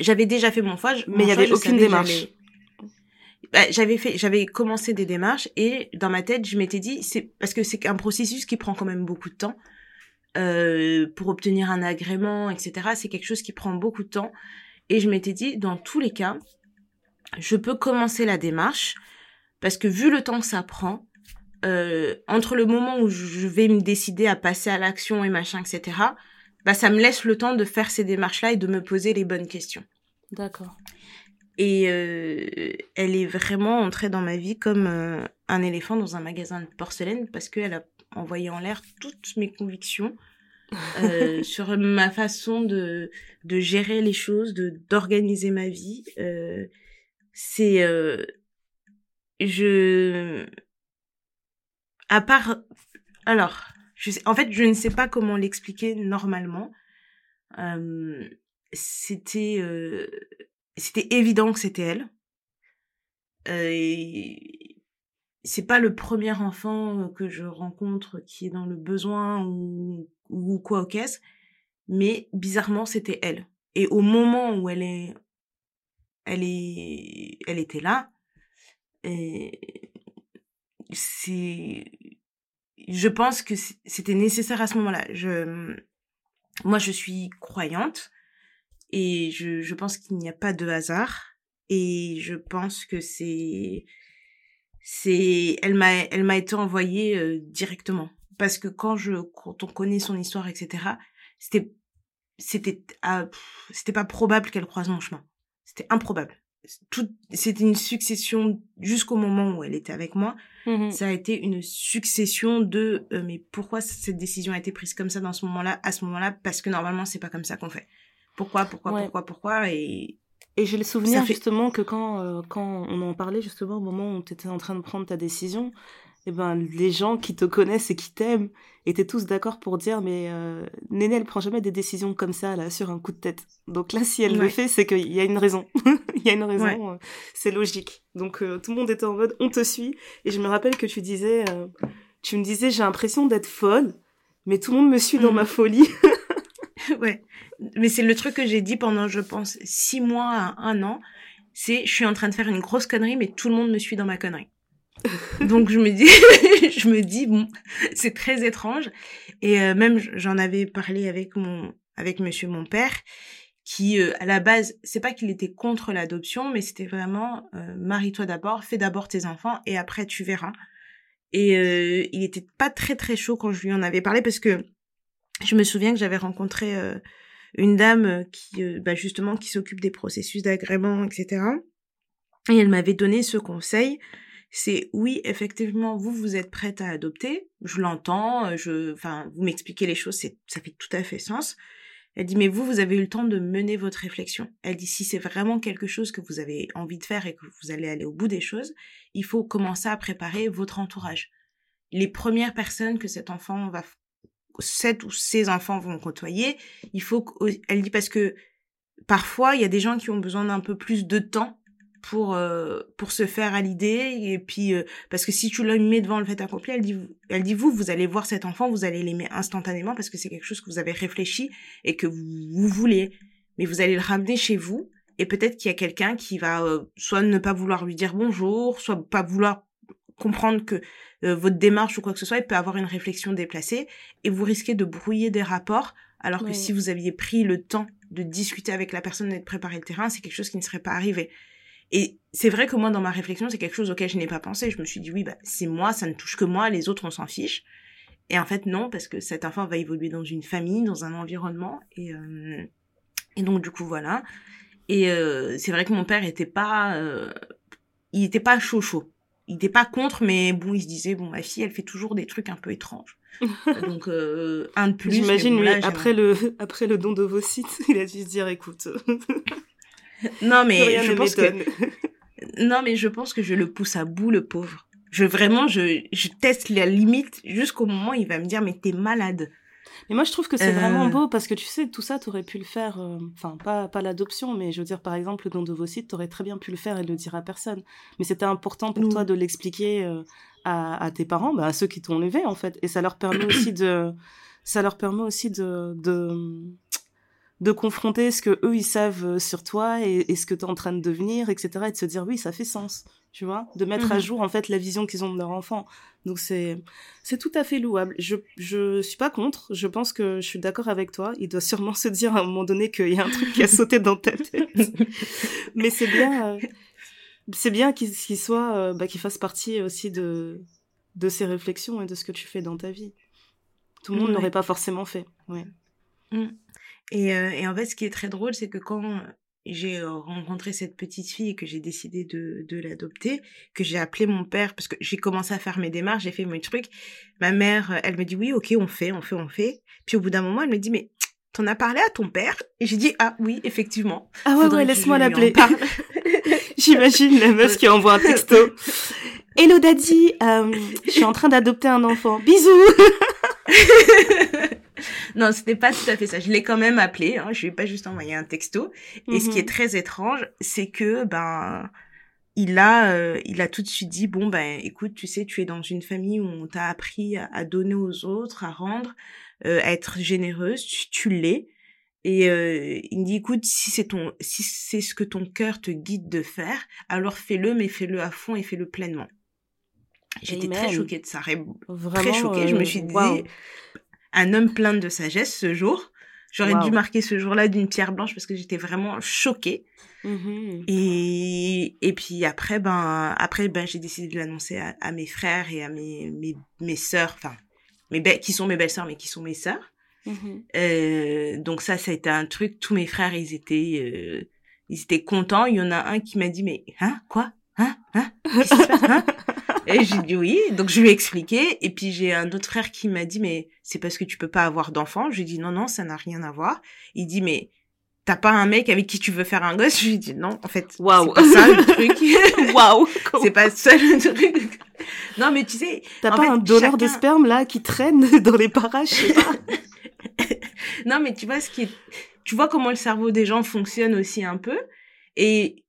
J'avais déjà fait mon choix, mais il n'y avait aucune démarche. Bah, j'avais fait, j'avais commencé des démarches et dans ma tête, je m'étais dit, c'est parce que c'est un processus qui prend quand même beaucoup de temps euh, pour obtenir un agrément, etc. C'est quelque chose qui prend beaucoup de temps et je m'étais dit, dans tous les cas, je peux commencer la démarche parce que vu le temps que ça prend, euh, entre le moment où je vais me décider à passer à l'action et machin, etc bah, ça me laisse le temps de faire ces démarches-là et de me poser les bonnes questions. D'accord. Et euh, elle est vraiment entrée dans ma vie comme euh, un éléphant dans un magasin de porcelaine parce qu'elle a envoyé en l'air toutes mes convictions euh, *laughs* sur ma façon de, de gérer les choses, de d'organiser ma vie. Euh, c'est euh, je à part alors en fait, je ne sais pas comment l'expliquer normalement. C'était, c'était évident que c'était elle. Euh, c'est pas le premier enfant que je rencontre qui est dans le besoin ou, ou quoi au caisse, mais bizarrement c'était elle. Et au moment où elle est, elle est, elle était là, c'est je pense que c'était nécessaire à ce moment-là. Je, moi, je suis croyante et je, je pense qu'il n'y a pas de hasard et je pense que c'est, c'est, elle m'a, elle m'a été envoyée euh, directement parce que quand je, quand on connaît son histoire, etc., c'était, c'était, ah, c'était pas probable qu'elle croise mon chemin. C'était improbable tout, c'était une succession jusqu'au moment où elle était avec moi. Mmh ça a été une succession de euh, mais pourquoi cette décision a été prise comme ça dans ce moment-là, à ce moment-là? Parce que normalement c'est pas comme ça qu'on fait. Pourquoi, pourquoi, pourquoi, pourquoi? Et et j'ai le souvenir justement que quand euh, quand on en parlait justement au moment où tu étais en train de prendre ta décision, eh ben les gens qui te connaissent et qui t'aiment étaient tous d'accord pour dire mais euh, Néné elle prend jamais des décisions comme ça là sur un coup de tête. Donc là si elle le fait c'est qu'il y a une raison. *laughs* Il y a une raison, euh, c'est logique. Donc euh, tout le monde était en mode on te suit et je me rappelle que tu disais tu me disais j'ai l'impression d'être folle mais tout le monde me suit dans mm. ma folie. *laughs* *laughs* ouais. Mais c'est le truc que j'ai dit pendant je pense six mois à un an, c'est je suis en train de faire une grosse connerie mais tout le monde me suit dans ma connerie. *laughs* Donc je me dis, *laughs* je me dis bon, c'est très étrange. Et euh, même j'en avais parlé avec mon, avec Monsieur mon père, qui euh, à la base, c'est pas qu'il était contre l'adoption, mais c'était vraiment euh, marie-toi d'abord, fais d'abord tes enfants et après tu verras. Et il était pas très très chaud quand je lui en avais parlé parce que je me souviens que j'avais rencontré une dame qui, bah justement, qui s'occupe des processus d'agrément, etc. Et elle m'avait donné ce conseil c'est oui, effectivement, vous, vous êtes prête à adopter, je l'entends, euh, enfin, vous m'expliquez les choses, ça fait tout à fait sens. Elle dit, mais vous, vous avez eu le temps de mener votre réflexion. Elle dit, si c'est vraiment quelque chose que vous avez envie de faire et que vous allez aller au bout des choses, il faut commencer à préparer votre entourage. Les premières personnes que cet enfant va, cet ou ces enfants vont côtoyer, il faut, elle dit parce que parfois, il y a des gens qui ont besoin d'un peu plus de temps pour euh, pour se faire à l'idée et puis euh, parce que si tu le mets devant le fait accompli elle dit elle dit vous vous allez voir cet enfant vous allez l'aimer instantanément parce que c'est quelque chose que vous avez réfléchi et que vous, vous voulez mais vous allez le ramener chez vous et peut-être qu'il y a quelqu'un qui va euh, soit ne pas vouloir lui dire bonjour soit pas vouloir comprendre que votre démarche ou quoi que ce soit il peut avoir une réflexion déplacée et vous risquez de brouiller des rapports alors que si vous aviez pris le temps de discuter avec la personne et de préparer le terrain c'est quelque chose qui ne serait pas arrivé et c'est vrai que moi, dans ma réflexion, c'est quelque chose auquel je n'ai pas pensé. Je me suis dit, oui, bah, c'est moi, ça ne touche que moi, les autres, on s'en fiche. Et en fait, non, parce que cet enfant va évoluer dans une famille, dans un environnement. Et, euh, et donc, du coup, voilà. Et euh, c'est vrai que mon père était pas... Euh, il était pas chaud chaud. Il était pas contre, mais bon, il se disait, bon, ma fille, elle fait toujours des trucs un peu étranges. *laughs* donc, un de plus. J'imagine, lui, après, le, *laughs* après le don de vos sites, *laughs* il a dû se dire, écoute... Non, mais je pense que non, mais je pense que je le pousse à bout, le pauvre. Je vraiment, je, je teste la limite jusqu'au moment où il va me dire mais t'es malade. Mais moi, je trouve que c'est vraiment euh. beau parce que tu sais, tout ça, t'aurais pu le faire. Euh, enfin, pas pas l'adoption, mais je veux dire, par exemple, le don de vos sites, t'aurais très bien pu le faire et le dire à personne. Mais c'était important pour toi de l'expliquer euh, à, à, tes parents, bah, à ceux qui t'ont élevé en fait, et ça leur permet aussi de, *clears throat* ça leur permet aussi de, de de confronter ce que eux ils savent sur toi et, ce que tu es en train de devenir, etc. Et de se dire oui, ça fait sens, tu vois, de mettre à jour en fait la vision qu'ils ont de leur enfant. Donc c'est c'est tout à fait louable. Je je suis pas contre. Je pense que je suis d'accord avec toi. Il doit sûrement *laughs* se dire à un moment donné qu'il y a un truc qui a sauté dans ta tête. *laughs* Mais c'est bien. Euh, c'est bien qu'il soit, euh, bah, qu'il fasse partie aussi de de ses réflexions et de ce que tu fais dans ta vie. Tout le monde n'aurait pas forcément fait. Ouais. Mm. Et, euh, et en fait, ce qui est très drôle, c'est que quand j'ai euh, rencontré cette petite fille et que j'ai décidé de, de l'adopter, que j'ai appelé mon père, parce que j'ai commencé à faire mes démarches, j'ai fait mes trucs. Ma mère, euh, elle me dit oui, ok, on fait, on fait, on fait. Puis au bout d'un moment, elle me dit mais t'en as parlé à ton père? Et j'ai dit ah oui, effectivement. Ah ouais, ouais laisse-moi l'appeler. *laughs* *laughs* J'imagine la meuf qui envoie un texto. *laughs* Hello daddy, euh, je suis en train d'adopter un enfant. Bisous. *laughs* non, c'était pas tout à fait ça. Je l'ai quand même appelé. Hein. Je lui ai pas juste envoyé un texto. Et ce qui est mhm. très étrange, c'est que ben il a euh, il a tout de suite dit bon ben écoute, tu sais, tu es dans une famille où on t'a appris à, donner aux autres, à rendre, euh, à être généreuse. Tu, l'es. Et euh, il me dit écoute, si c'est ton si c'est ce que ton cœur te guide de faire, alors fais-le, mais fais-le à fond et fais-le pleinement. J'étais très choquée de ça, Vraiment, très choquée. je me suis dit, un homme plein de sagesse ce jour. J'aurais dû marquer ce jour-là d'une pierre blanche parce que j'étais vraiment choquée. Mm-hmm. Et, et puis après, ben, après, ben, j'ai décidé de l'annoncer à, mes frères et à mes, mes, mes sœurs, enfin, mes qui sont mes belles-sœurs, mais qui sont mes sœurs. Mm-hmm. Euh, donc ça, ça a été un truc, tous mes frères, ils étaient, euh, ils étaient contents. Il y en a un qui m'a dit, mais, hein, quoi? Hein? Hein? Qu'est-ce qui se passe? Hein? Et j'ai dit oui. Donc je lui ai expliqué. Et puis j'ai un autre frère qui m'a dit mais c'est parce que tu peux pas avoir d'enfant. Je lui ai dit non non ça n'a rien à voir. Il dit mais t'as pas un mec avec qui tu veux faire un gosse? Je lui ai dit non en fait waouh c'est pas ça le *laughs* truc. Waouh *laughs* c'est pas ça le truc. Non mais tu sais t'as pas un donneur de sperme là qui traîne *laughs* dans les parages je sais pas? non mais tu vois ce qui est... tu vois comment le cerveau des gens fonctionne aussi un peu et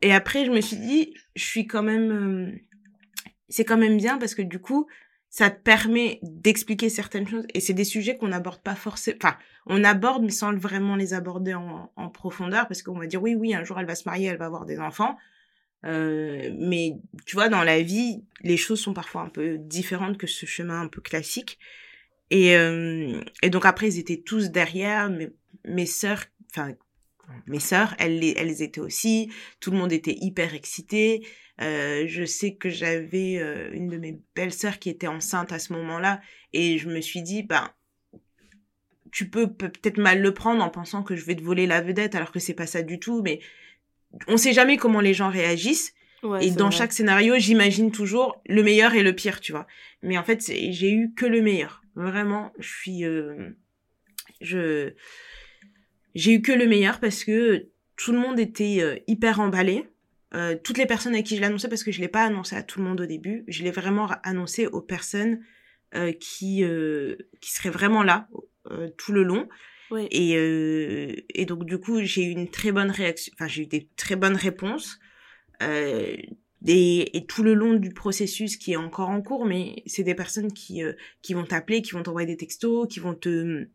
et après je me suis dit je suis quand même euh, c'est quand même bien parce que du coup, ça te permet d'expliquer certaines choses et c'est des sujets qu'on n'aborde pas forcément enfin on aborde mais sans vraiment les aborder en, profondeur parce qu'on va dire oui oui un jour elle va se marier elle va avoir des enfants. Euh, mais tu vois dans la vie les choses sont parfois un peu différentes que ce chemin un peu classique. Et euh, et donc après ils étaient tous derrière mes mes sœurs enfin mes sœurs elles elles étaient aussi tout le monde était hyper excité euh, je sais que j'avais euh, une de mes belles sœurs qui était enceinte à ce moment-là et je me suis dit, ben, tu peux peut-être mal le prendre en pensant que je vais te voler la vedette alors que c'est pas ça du tout, mais on sait jamais comment les gens réagissent. et dans chaque scénario, j'imagine toujours le meilleur et le pire, tu vois. Mais en fait, j'ai eu que le meilleur. Vraiment, je suis, euh, je, j'ai eu que le meilleur parce que tout le monde était euh, hyper emballé. Euh, toutes les personnes à qui je l'ai annoncé, parce que je l'ai pas annoncé à tout le monde au début, je l'ai vraiment annoncé aux personnes euh, qui euh, qui seraient vraiment là euh, tout le long. Et, et donc du coup j'ai eu une très bonne réaction, enfin j'ai eu des très bonnes réponses. Et, et, tout le long du processus qui est encore en cours, mais c'est des personnes qui qui vont t'appeler, qui vont t'envoyer des textos, qui vont te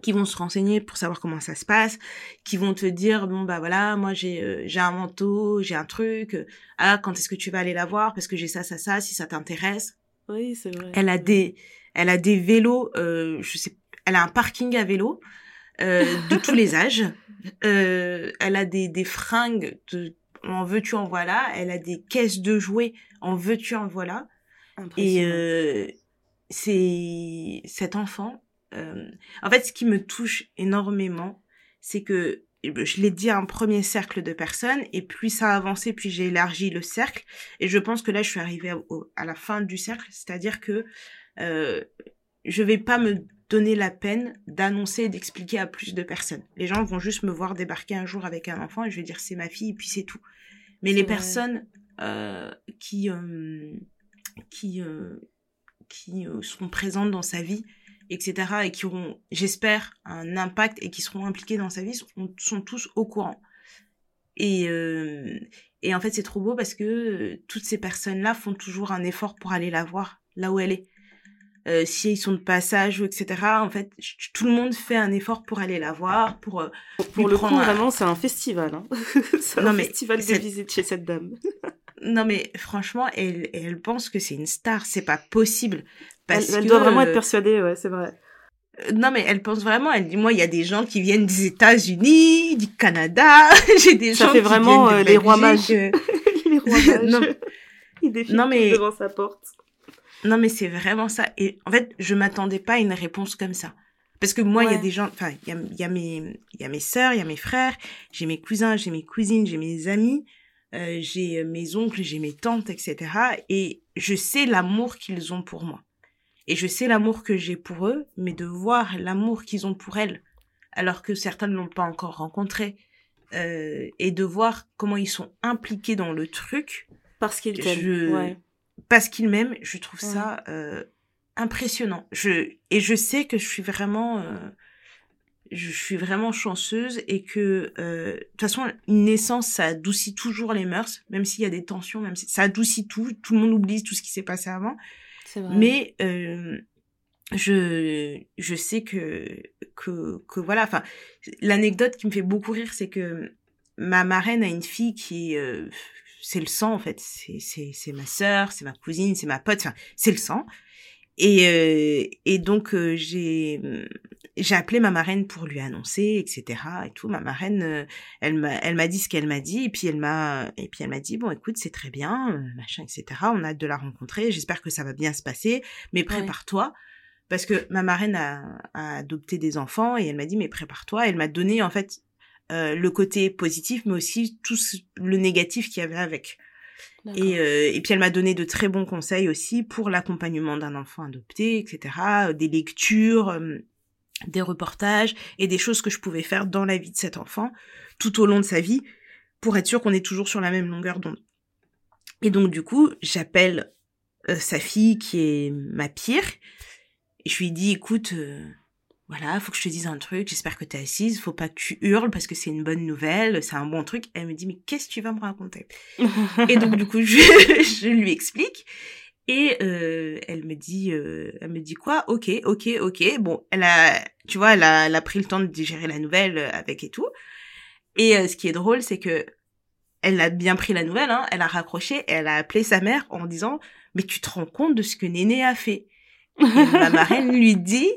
qui vont se renseigner pour savoir comment ça se passe, qui vont te dire bon bah voilà moi j'ai j'ai un manteau, j'ai un truc, ah quand est-ce que tu vas aller la voir parce que j'ai ça ça ça si ça t'intéresse. Oui, c'est vrai. Elle a des, elle a des vélos, euh, je sais, elle a un parking à vélo euh, de tous les *laughs* âges. Euh, elle a des, des fringues de, en veux-tu en voilà. Elle a des caisses de jouets en veux-tu en voilà. Et euh, c'est cet enfant. Euh, en fait, ce qui me touche énormément, c'est que je l'ai dit à un premier cercle de personnes et plus ça a avancé, plus j'ai élargi le cercle et je pense que là je suis arrivée à, la fin du cercle, c'est-à-dire que euh, je vais pas me donner la peine d'annoncer et d'expliquer à plus de personnes. Les gens vont juste me voir débarquer un jour avec un enfant et je vais dire c'est ma fille et puis c'est tout. Mais les personnes euh, qui euh, qui euh, qui sont présentes dans sa vie etc., et qui auront, j'espère, un impact et qui seront impliqués dans sa vie, sont, tous au courant. Et, euh, et en fait, c'est trop beau parce que euh, toutes ces personnes-là font toujours un effort pour aller la voir là où elle est. Euh, si ils sont de passage ou etc. En fait, tout le monde fait un effort pour aller la voir, pour pour le coup vraiment c'est un festival. Hein. *laughs* c'est un festival de visite chez cette dame. non mais franchement, elle elle pense que c'est une star, c'est pas possible elle, doit vraiment être persuadée, ouais, c'est vrai. Euh, non, mais elle pense vraiment, elle dit, moi, il y a des gens qui viennent des États-Unis, du Canada, *laughs* j'ai des gens qui vraiment viennent de euh, les rois mages. *laughs* les rois *laughs* mages. non, non, mais... devant sa porte. Non, mais c'est vraiment ça. Et en fait, je m'attendais pas à une réponse comme ça. Parce que moi, il y a des gens, enfin, il y a, y a mes, il y a mes sœurs, il y a mes frères, j'ai mes cousins, j'ai mes cousines, j'ai mes amis, euh, j'ai mes oncles, j'ai mes tantes, etc. Et je sais l'amour qu'ils ont pour moi. Et je sais l'amour que j'ai pour eux, mais de voir l'amour qu'ils ont pour elles, alors que certains ne l'ont pas encore rencontré, euh, et de voir comment ils sont impliqués dans le truc. Parce qu'ils t'aiment. Parce qu'ils m'aiment, je trouve ça euh, impressionnant. Je et je sais que je suis vraiment, euh, je suis vraiment chanceuse et que de toute façon une naissance ça adoucit toujours les mœurs, même s'il y a des tensions, même si ça adoucit tout. Tout le monde oublie tout ce qui s'est passé avant. Mais euh, je sais que voilà. Enfin, l'anecdote qui me fait beaucoup rire, c'est que ma marraine a une fille qui euh, c'est le sang en fait. C'est ma sœur, c'est ma cousine, c'est ma pote. Enfin, c'est le sang. Et, euh, et donc euh, j'ai j'ai appelé ma marraine pour lui annoncer, etc. Et tout. Ma marraine, euh, elle m'a elle m'a dit ce qu'elle m'a dit, et puis elle m'a et puis elle m'a dit bon écoute c'est très bien, machin, etc. On a hâte de la rencontrer. J'espère que ça va bien se passer, mais prépare-toi. Parce que ma marraine a, a, adopté des enfants et elle m'a dit mais prépare-toi. Elle m'a donné en fait le côté positif, mais aussi tout le négatif qu'il y avait avec. Et, euh, et puis elle m'a donné de très bons conseils aussi pour l'accompagnement d'un enfant adopté, etc. Euh, des lectures, euh, des reportages et des choses que je pouvais faire dans la vie de cet enfant tout au long de sa vie pour être sûr qu'on est toujours sur la même longueur d'onde. Et donc du coup, j'appelle sa fille qui est ma pire. Et je lui dis, écoute, voilà, faut que je te dise un truc, j'espère que tu es assise, faut pas que tu hurles parce que c'est une bonne nouvelle, c'est un bon truc. Elle me dit, mais qu'est-ce que tu vas me raconter? *laughs* Et donc, du coup, je, *laughs* je lui explique. Et euh, elle me dit, euh, elle me dit quoi? Ok, ok, ok. Bon, elle a, tu vois, elle a, elle a pris le temps de digérer la nouvelle avec et tout. Et euh, ce qui est drôle, c'est que elle a bien pris la nouvelle. Hein, elle a raccroché, et elle a appelé sa mère en disant, mais tu te rends compte de ce que Néné a fait? Et Ma marraine lui dit,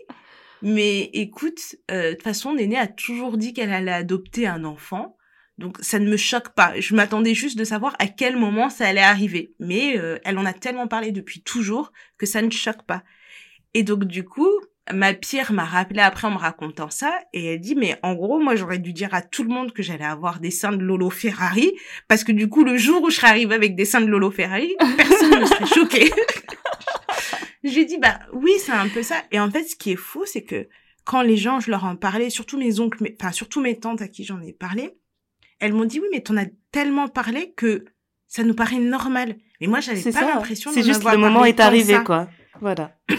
mais écoute, euh, de toute façon, Néné a toujours dit qu'elle allait adopter un enfant. Donc ça ne me choque pas. Je m'attendais juste de savoir à quel moment ça allait arriver. Mais euh, elle en a tellement parlé depuis toujours que ça ne choque pas. Et donc du coup, ma pire m'a rappelé après en me racontant ça et elle dit mais en gros moi j'aurais dû dire à tout le monde que j'allais avoir des seins de Lolo Ferrari parce que du coup le jour où je serais arrivée avec des seins de Lolo Ferrari personne ne serait choqué. *laughs* J'ai dit bah oui c'est un peu ça. Et en fait ce qui est fou c'est que quand les gens je leur en parlais surtout mes oncles mais enfin surtout mes tantes à qui j'en ai parlé elles m'ont dit oui mais t'en as tellement parlé que ça nous paraît normal. Mais moi j'avais pas l'impression c'est juste le moment est arrivé quoi. Voilà. *clears throat*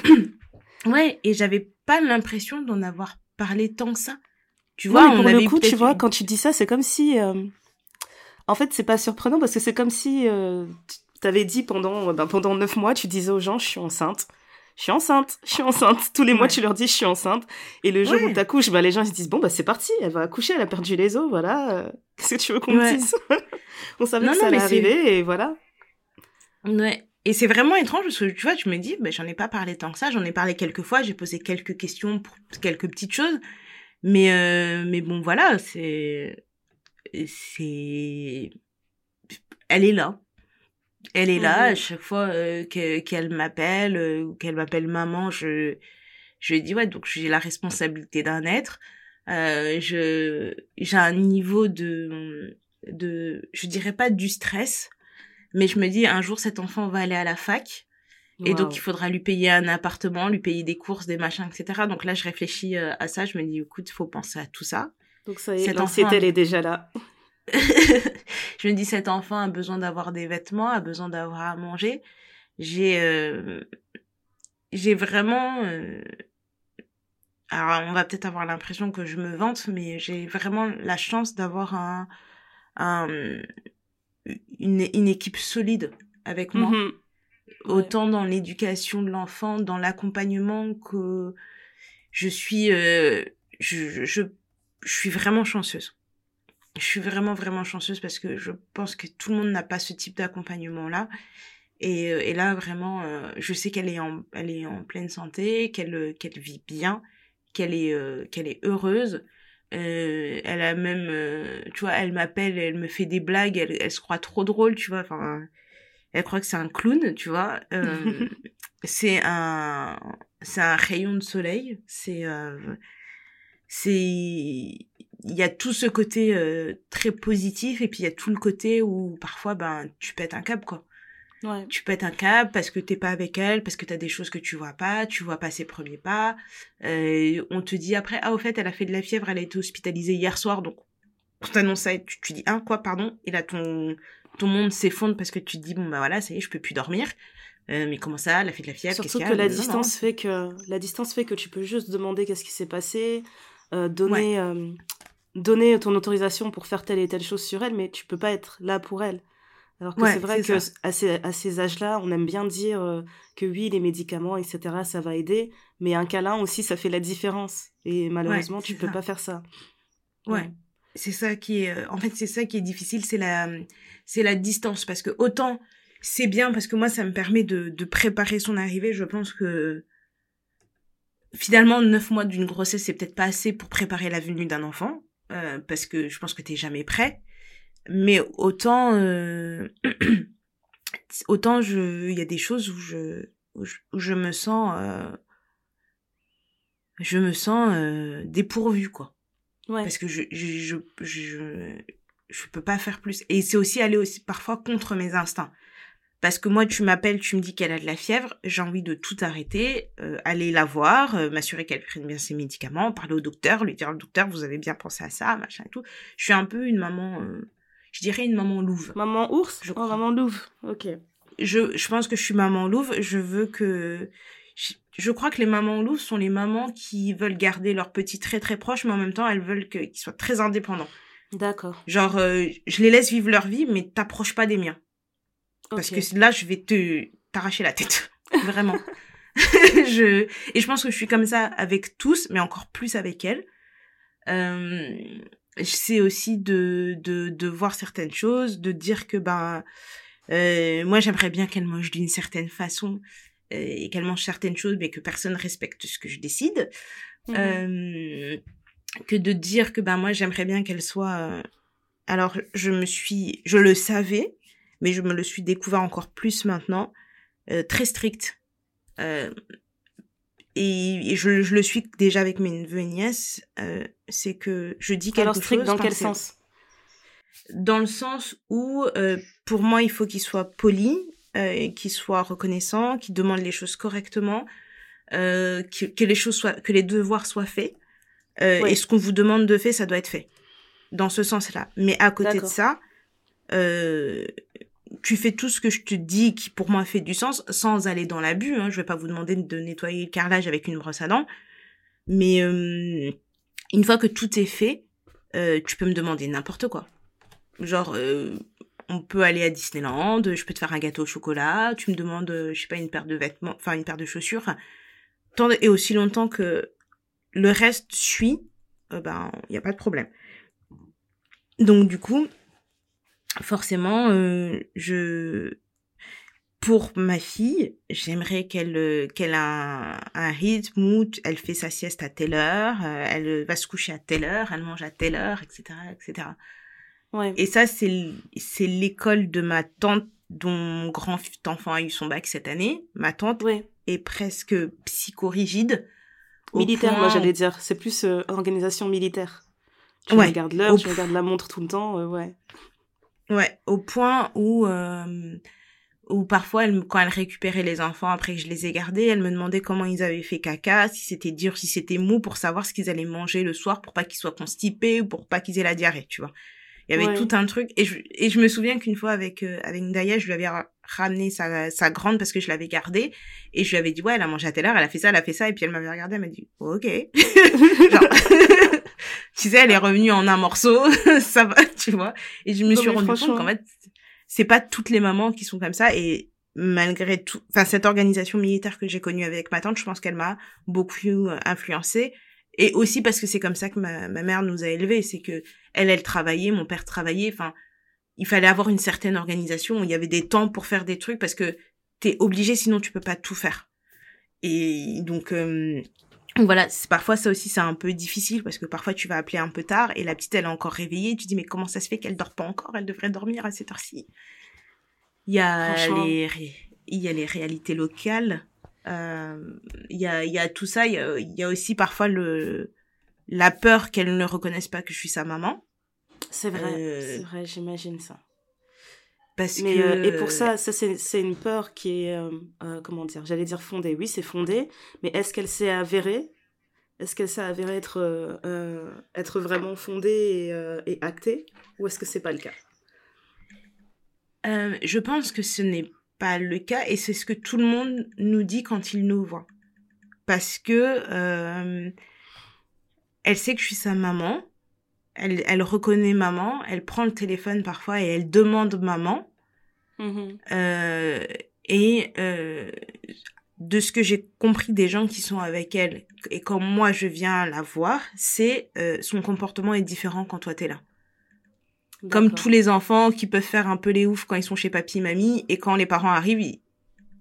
Ouais, et j'avais pas l'impression d'en avoir parlé tant que ça. Tu vois, pour le coup, tu vois, quand tu dis ça, c'est comme si, euh, en fait, c'est pas surprenant parce que c'est comme si euh, tu avais dit pendant, ben, pendant neuf mois, tu disais aux gens, je suis enceinte. Je suis enceinte, je suis enceinte. Tous les mois, tu leur dis, je suis enceinte. Et le jour où tu accouches, bah, les gens, ils se disent, bon, bah, c'est parti, elle va accoucher, elle a perdu les os, voilà. Euh, qu'est-ce que tu veux qu'on dise? *laughs* On savait que ça allait arriver et voilà. Ouais. Et c'est vraiment étrange parce que tu vois, tu me dis, ben, j'en ai pas parlé tant que ça, j'en ai parlé quelques fois, j'ai posé quelques questions pour quelques petites choses, mais euh, mais bon voilà, c'est c'est elle est là, elle est là à chaque fois euh, qu'elle m'appelle euh, ou qu'elle m'appelle maman, je je dis ouais donc j'ai la responsabilité d'un être, euh, je j'ai un niveau de de je dirais pas du stress mais je me dis, un jour, cet enfant va aller à la fac. Et donc, il faudra lui payer un appartement, lui payer des courses, des machins, etc. Donc là, je réfléchis à ça. Je me dis, écoute, il faut penser à tout ça. Donc ça y est, l'anxiété, elle est déjà là. *laughs* je me dis, cet enfant a besoin d'avoir des vêtements, a besoin d'avoir à manger. J'ai, euh, j'ai vraiment, euh, alors on va peut-être avoir l'impression que je me vante, mais j'ai vraiment la chance d'avoir un, un, une, une équipe solide avec moi. Mhm. Autant dans l'éducation de l'enfant, dans l'accompagnement que je suis, euh, je, je, je suis vraiment chanceuse. Je suis vraiment, vraiment chanceuse parce que je pense que tout le monde n'a pas ce type d'accompagnement-là. Et, euh, et, là, vraiment, euh, je sais qu'elle est en, elle est en pleine santé, qu'elle, qu'elle vit bien, qu'elle est, qu'elle est heureuse. Euh, elle a même, euh, tu vois, elle m'appelle, elle me fait des blagues, elle, elle se croit trop drôle, tu vois. Enfin, elle croit que c'est un clown, tu vois. Euh, *laughs* c'est un, c'est un rayon de soleil. C'est, euh, c'est, il y a tout ce côté euh, très positif et puis il y a tout le côté où parfois, ben, tu pètes un câble, quoi. Ouais. Tu pètes un câble parce que t'es pas avec elle, parce que t'as des choses que tu vois pas, tu vois pas ses premiers pas. Euh, on te dit après, ah au fait, elle a fait de la fièvre, elle a été hospitalisée hier soir, donc on t'annonce ça et tu, tu dis, hein, quoi, pardon? Et là, ton, ton monde s'effondre parce que tu te dis, bon bah voilà, ça y est, je peux plus dormir. Euh, mais comment ça? Elle a fait de la fièvre Surtout que la distance fait que la distance fait que tu peux juste demander qu'est-ce qui s'est passé, euh, donner euh, donner ton autorisation pour faire telle et telle chose sur elle, mais tu peux pas être là pour elle. Alors que c'est vrai que à ces, à ces âges-là, on aime bien dire euh, que oui, les médicaments, etc., ça va aider, mais un câlin aussi, ça fait la différence. Et malheureusement, tu peux pas faire ça. Ouais. C'est ça qui est, euh, en fait, c'est ça qui est difficile, c'est la, c'est la distance, parce que autant c'est bien, parce que moi, ça me permet de, de préparer son arrivée. Je pense que finalement, neuf mois d'une grossesse, c'est peut-être pas assez pour préparer la venue d'un enfant, euh, parce que je pense que t'es jamais prêt. Mais autant euh, *clears throat* autant je il y a des choses où je où je, me sens euh, je me sens euh, dépourvue quoi. Ouais. parce que je je, je je je peux pas faire plus. Et c'est aussi aller aussi parfois contre mes instincts parce que moi tu m'appelles tu me dis qu'elle a de la fièvre j'ai envie de tout arrêter euh, aller la voir euh, m'assurer qu'elle prenne bien ses médicaments parler au docteur lui dire au docteur vous avez bien pensé à ça machin et tout je suis un peu une maman euh, je dirais une maman louve. Maman ours? Je oh, crois. maman louve, ok. Je, je pense que je suis maman louve. Je veux que... Je, crois que les mamans louves sont les mamans qui veulent garder leurs petits très très proches, mais en même temps, elles veulent qu'ils soient très indépendants. D'accord. Genre, euh, je les laisse vivre leur vie, mais t'approches pas des miens. Parce que là, je vais te t'arracher la tête. *laughs* Vraiment. *laughs* je... Et je pense que je suis comme ça avec tous, mais encore plus avec elles. Euh, c'est aussi de, de, de voir certaines choses, de dire que ben euh, moi j'aimerais bien qu'elle mange d'une certaine façon euh, et qu'elle mange certaines choses, mais que personne respecte ce que je décide. Mmh. Euh, que de dire que ben moi j'aimerais bien qu'elle soit. Alors je me suis, je le savais, mais je me le suis découvert encore plus maintenant, euh, très stricte. et, je, je, le suis déjà avec mes neveux et nièces, euh, c'est que je dis quelque Alors, strict, chose. Dans quel sens? Dans le sens où, euh, pour moi, il faut qu'il soit poli, euh, qu'il soit reconnaissant, qu'il demande les choses correctement, euh, que, que, les choses soient, que les devoirs soient faits. Euh, Et ce qu'on vous demande de faire, ça doit être fait. Dans ce sens-là. Mais à côté de ça, euh, tu fais tout ce que je te dis qui pour moi fait du sens sans aller dans l'abus. Hein. Je vais pas vous demander de nettoyer le carrelage avec une brosse à dents, mais euh, une fois que tout est fait, euh, tu peux me demander n'importe quoi. Genre, euh, on peut aller à Disneyland, je peux te faire un gâteau au chocolat, tu me demandes, je sais pas, une paire de vêtements, enfin une paire de chaussures, tant et aussi longtemps que le reste suit, ben il y a pas de problème. Donc du coup, forcément, euh, je pour ma fille, j'aimerais qu'elle euh, qu'elle a un, rythme où elle fait sa sieste à telle heure, euh, elle va se coucher à telle heure, elle mange à telle heure, etc., etc. Ouais. Et ça, c'est c'est l'école de ma tante dont mon grand enfant a eu son bac cette année. Ma tante est presque psychorigide. Militaire, moi j'allais dire. C'est plus organisation militaire. Tu regardes l'heure, tu regardes la montre tout le temps, ouais. Ouais, au point où euh, où parfois elle, quand elle récupérait les enfants après que je les ai gardés, elle me demandait comment ils avaient fait caca, si c'était dur, si c'était mou, pour savoir ce qu'ils allaient manger le soir pour pas qu'ils soient constipés ou pour pas qu'ils aient la diarrhée, tu vois. Il y avait tout un truc et je, et je me souviens qu'une fois avec euh, avec Ndaya, je lui avais ramené sa, sa grande parce que je l'avais gardée et je lui avais dit ouais elle a mangé à telle heure, elle a fait ça, elle a fait ça et puis elle m'avait regardé, elle m'a dit ok. *laughs* Genre, *laughs* tu sais, elle est revenue en un morceau, *laughs* ça va, tu vois. Et je me suis rendu compte qu'en fait, c'est pas toutes les mamans qui sont comme ça. Et malgré tout, enfin cette organisation militaire que j'ai connue avec ma tante, je pense qu'elle m'a beaucoup influencée. Et aussi parce que c'est comme ça que ma, ma mère nous a élevés, c'est que elle elle travaillait, mon père travaillait, enfin il fallait avoir une certaine organisation, il y avait des temps pour faire des trucs parce que t'es obligé sinon tu peux pas tout faire. Et donc euh, voilà, parfois ça aussi c'est un peu difficile parce que parfois tu vas appeler un peu tard et la petite elle est encore réveillée, tu dis mais comment ça se fait qu'elle dort pas encore, elle devrait dormir à cette heure-ci. Il y a les il y a les réalités locales, euh, il y a il y a tout ça, il y a, il y a aussi parfois le la peur qu'elle ne reconnaisse pas que je suis sa maman. C'est vrai, euh, c'est vrai, j'imagine ça. Parce Mais, que... Euh, et pour ça, ça c'est une peur qui est, euh, euh, comment dire, j'allais dire fondée. Oui, c'est fondé, mais est-ce qu'elle s'est avérée? Est-ce qu'elle s'est avérée être, être vraiment fondée et, et actée? Ou est-ce que c'est pas le cas? Je pense que ce n'est pas le cas et c'est ce que tout le monde nous dit quand il nous voit. Parce que elle sait que je suis sa maman, elle, elle reconnaît maman, elle prend le téléphone parfois et elle demande maman. Mm-hmm. Euh, et euh, de ce que j'ai compris des gens qui sont avec elle et quand moi je viens la voir, c'est euh, son comportement est différent quand toi t'es là. Comme tous les enfants qui peuvent faire un peu les oufs quand ils sont chez papy mamie et quand les parents arrivent,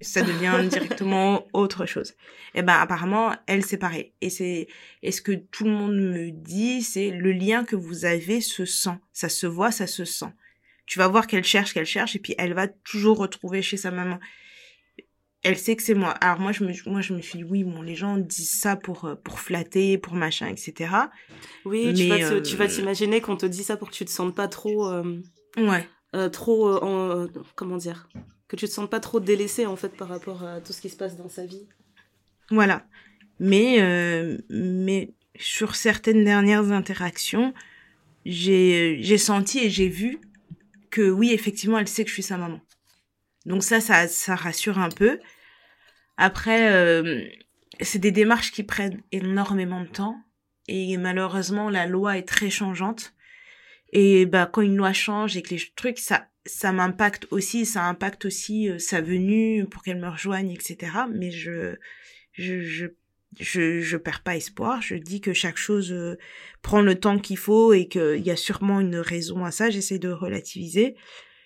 ça devient *laughs* directement autre chose. Et eh ben apparemment, elle c'est pareil. Et c'est et ce que tout le monde me dit, c'est le lien que vous avez se sent, ça se voit, ça se sent. Tu vas voir qu'elle cherche, qu'elle cherche et puis elle va toujours retrouver chez sa maman. Elle sait que c'est moi. Alors moi je me moi je me suis dit oui bon les gens disent ça pour euh, pour flatter, pour machin etc. Oui, tu vas tu vas euh, t'imaginer qu'on te dit ça pour que tu te sentes pas trop euh, ouais trop en comment dire? Que tu te sens pas trop délaissé en fait par rapport à tout ce qui se passe dans sa vie. Voilà. Mais euh, mais sur certaines dernières interactions, j'ai j'ai senti et j'ai vu que oui, effectivement, elle sait que je suis sa maman. Donc ça ça ça rassure un peu. Après euh, c'est des démarches qui prennent énormément de temps et malheureusement la loi est très changeante. Et bah quand une loi change et que les trucs ça ça m'impacte aussi, ça impacte aussi euh, sa venue pour qu'elle me rejoigne, etc. Mais je, je, je, je, je perds pas espoir. Je dis que chaque chose euh, prend le temps qu'il faut et qu'il y a sûrement une raison à ça. J'essaie de relativiser.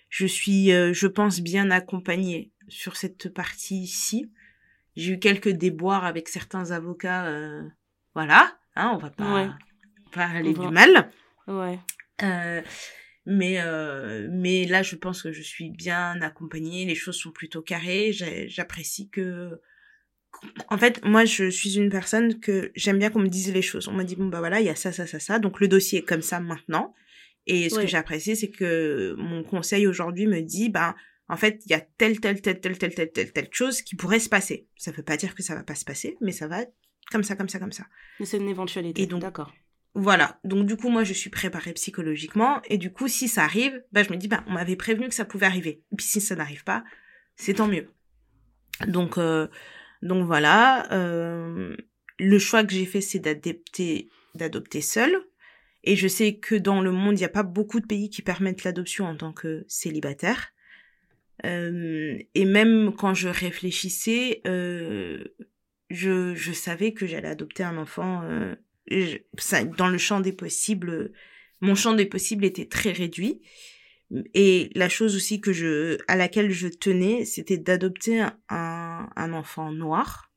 Je suis, euh, je pense, bien accompagnée sur cette partie-ci. J'ai eu quelques déboires avec certains avocats. voilà, hein, on va pas, pas aller du mal. Ouais. Mais euh, mais là je pense que je suis bien accompagnée les choses sont plutôt carrées j'apprécie que en fait, moi, je suis une personne que j'aime bien qu'on me dise les choses. On m'a dit, bon, bah voilà, il y a ça, ça, ça, ça. Donc, le dossier est comme ça maintenant. Et ce que j'apprécie, c'est que mon conseil aujourd'hui me dit, ben, en fait, il y a telle, telle, telle, telle, telle, telle, telle, telle chose qui pourrait se passer. Ça veut pas dire que ça va pas se passer, mais ça va comme ça, comme ça, comme ça. Mais c'est une éventualité. Et donc, d'accord. Voilà. Donc, du coup, moi, je suis préparée psychologiquement. Et du coup, si ça arrive, bah, je me dis, bah, on m'avait prévenu que ça pouvait arriver. Et puis, si ça n'arrive pas, c'est tant mieux. Donc, euh, donc voilà. Euh, le choix que j'ai fait, c'est d'adopter, d'adopter seul. Et je sais que dans le monde, il n'y a pas beaucoup de pays qui permettent l'adoption en tant que célibataire. Euh, et même quand je réfléchissais, euh, je, je savais que j'allais adopter un enfant. Euh, ça, dans le champ des possibles, mon champ des possibles était très réduit. Et la chose aussi que je, à laquelle je tenais, c'était d'adopter un, un enfant noir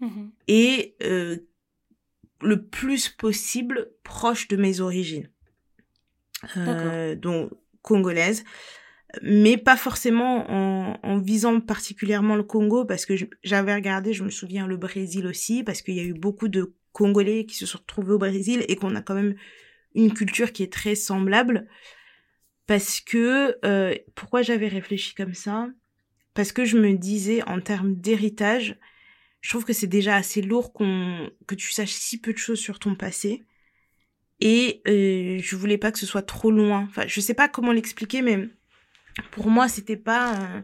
mmh et euh, le plus possible proche de mes origines. Euh, donc congolaise mais pas forcément en, en, visant particulièrement le Congo, parce que j'avais regardé, je me souviens, le Brésil aussi, parce qu'il y a eu beaucoup de Congolais qui se sont retrouvés au Brésil et qu'on a quand même une culture qui est très semblable. Parce que, euh, pourquoi j'avais réfléchi comme ça? Parce que je me disais, en termes d'héritage, je trouve que c'est déjà assez lourd qu'on que tu saches si peu de choses sur ton passé. Et euh, je voulais pas que ce soit trop loin. Enfin, je sais pas comment l'expliquer, mais pour moi, c'était pas, euh,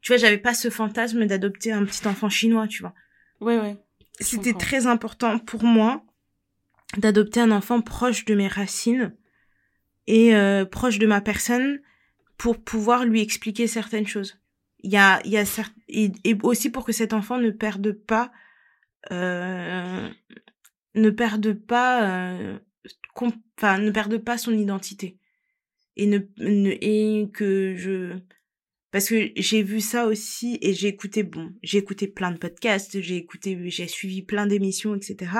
tu vois, j'avais pas ce fantasme d'adopter un petit enfant chinois, tu vois. Ouais, ouais. C'était très important pour moi d'adopter un enfant proche de mes racines et euh, proche de ma personne pour pouvoir lui expliquer certaines choses. Il y a, il y a et, et, aussi pour que cet enfant ne perde pas, euh, ne perde pas, euh, enfin, ne perde pas son identité et ne, et que je parce que j'ai vu ça aussi et j'ai écouté bon j'ai écouté plein de podcasts j'ai écouté j'ai suivi plein d'émissions etc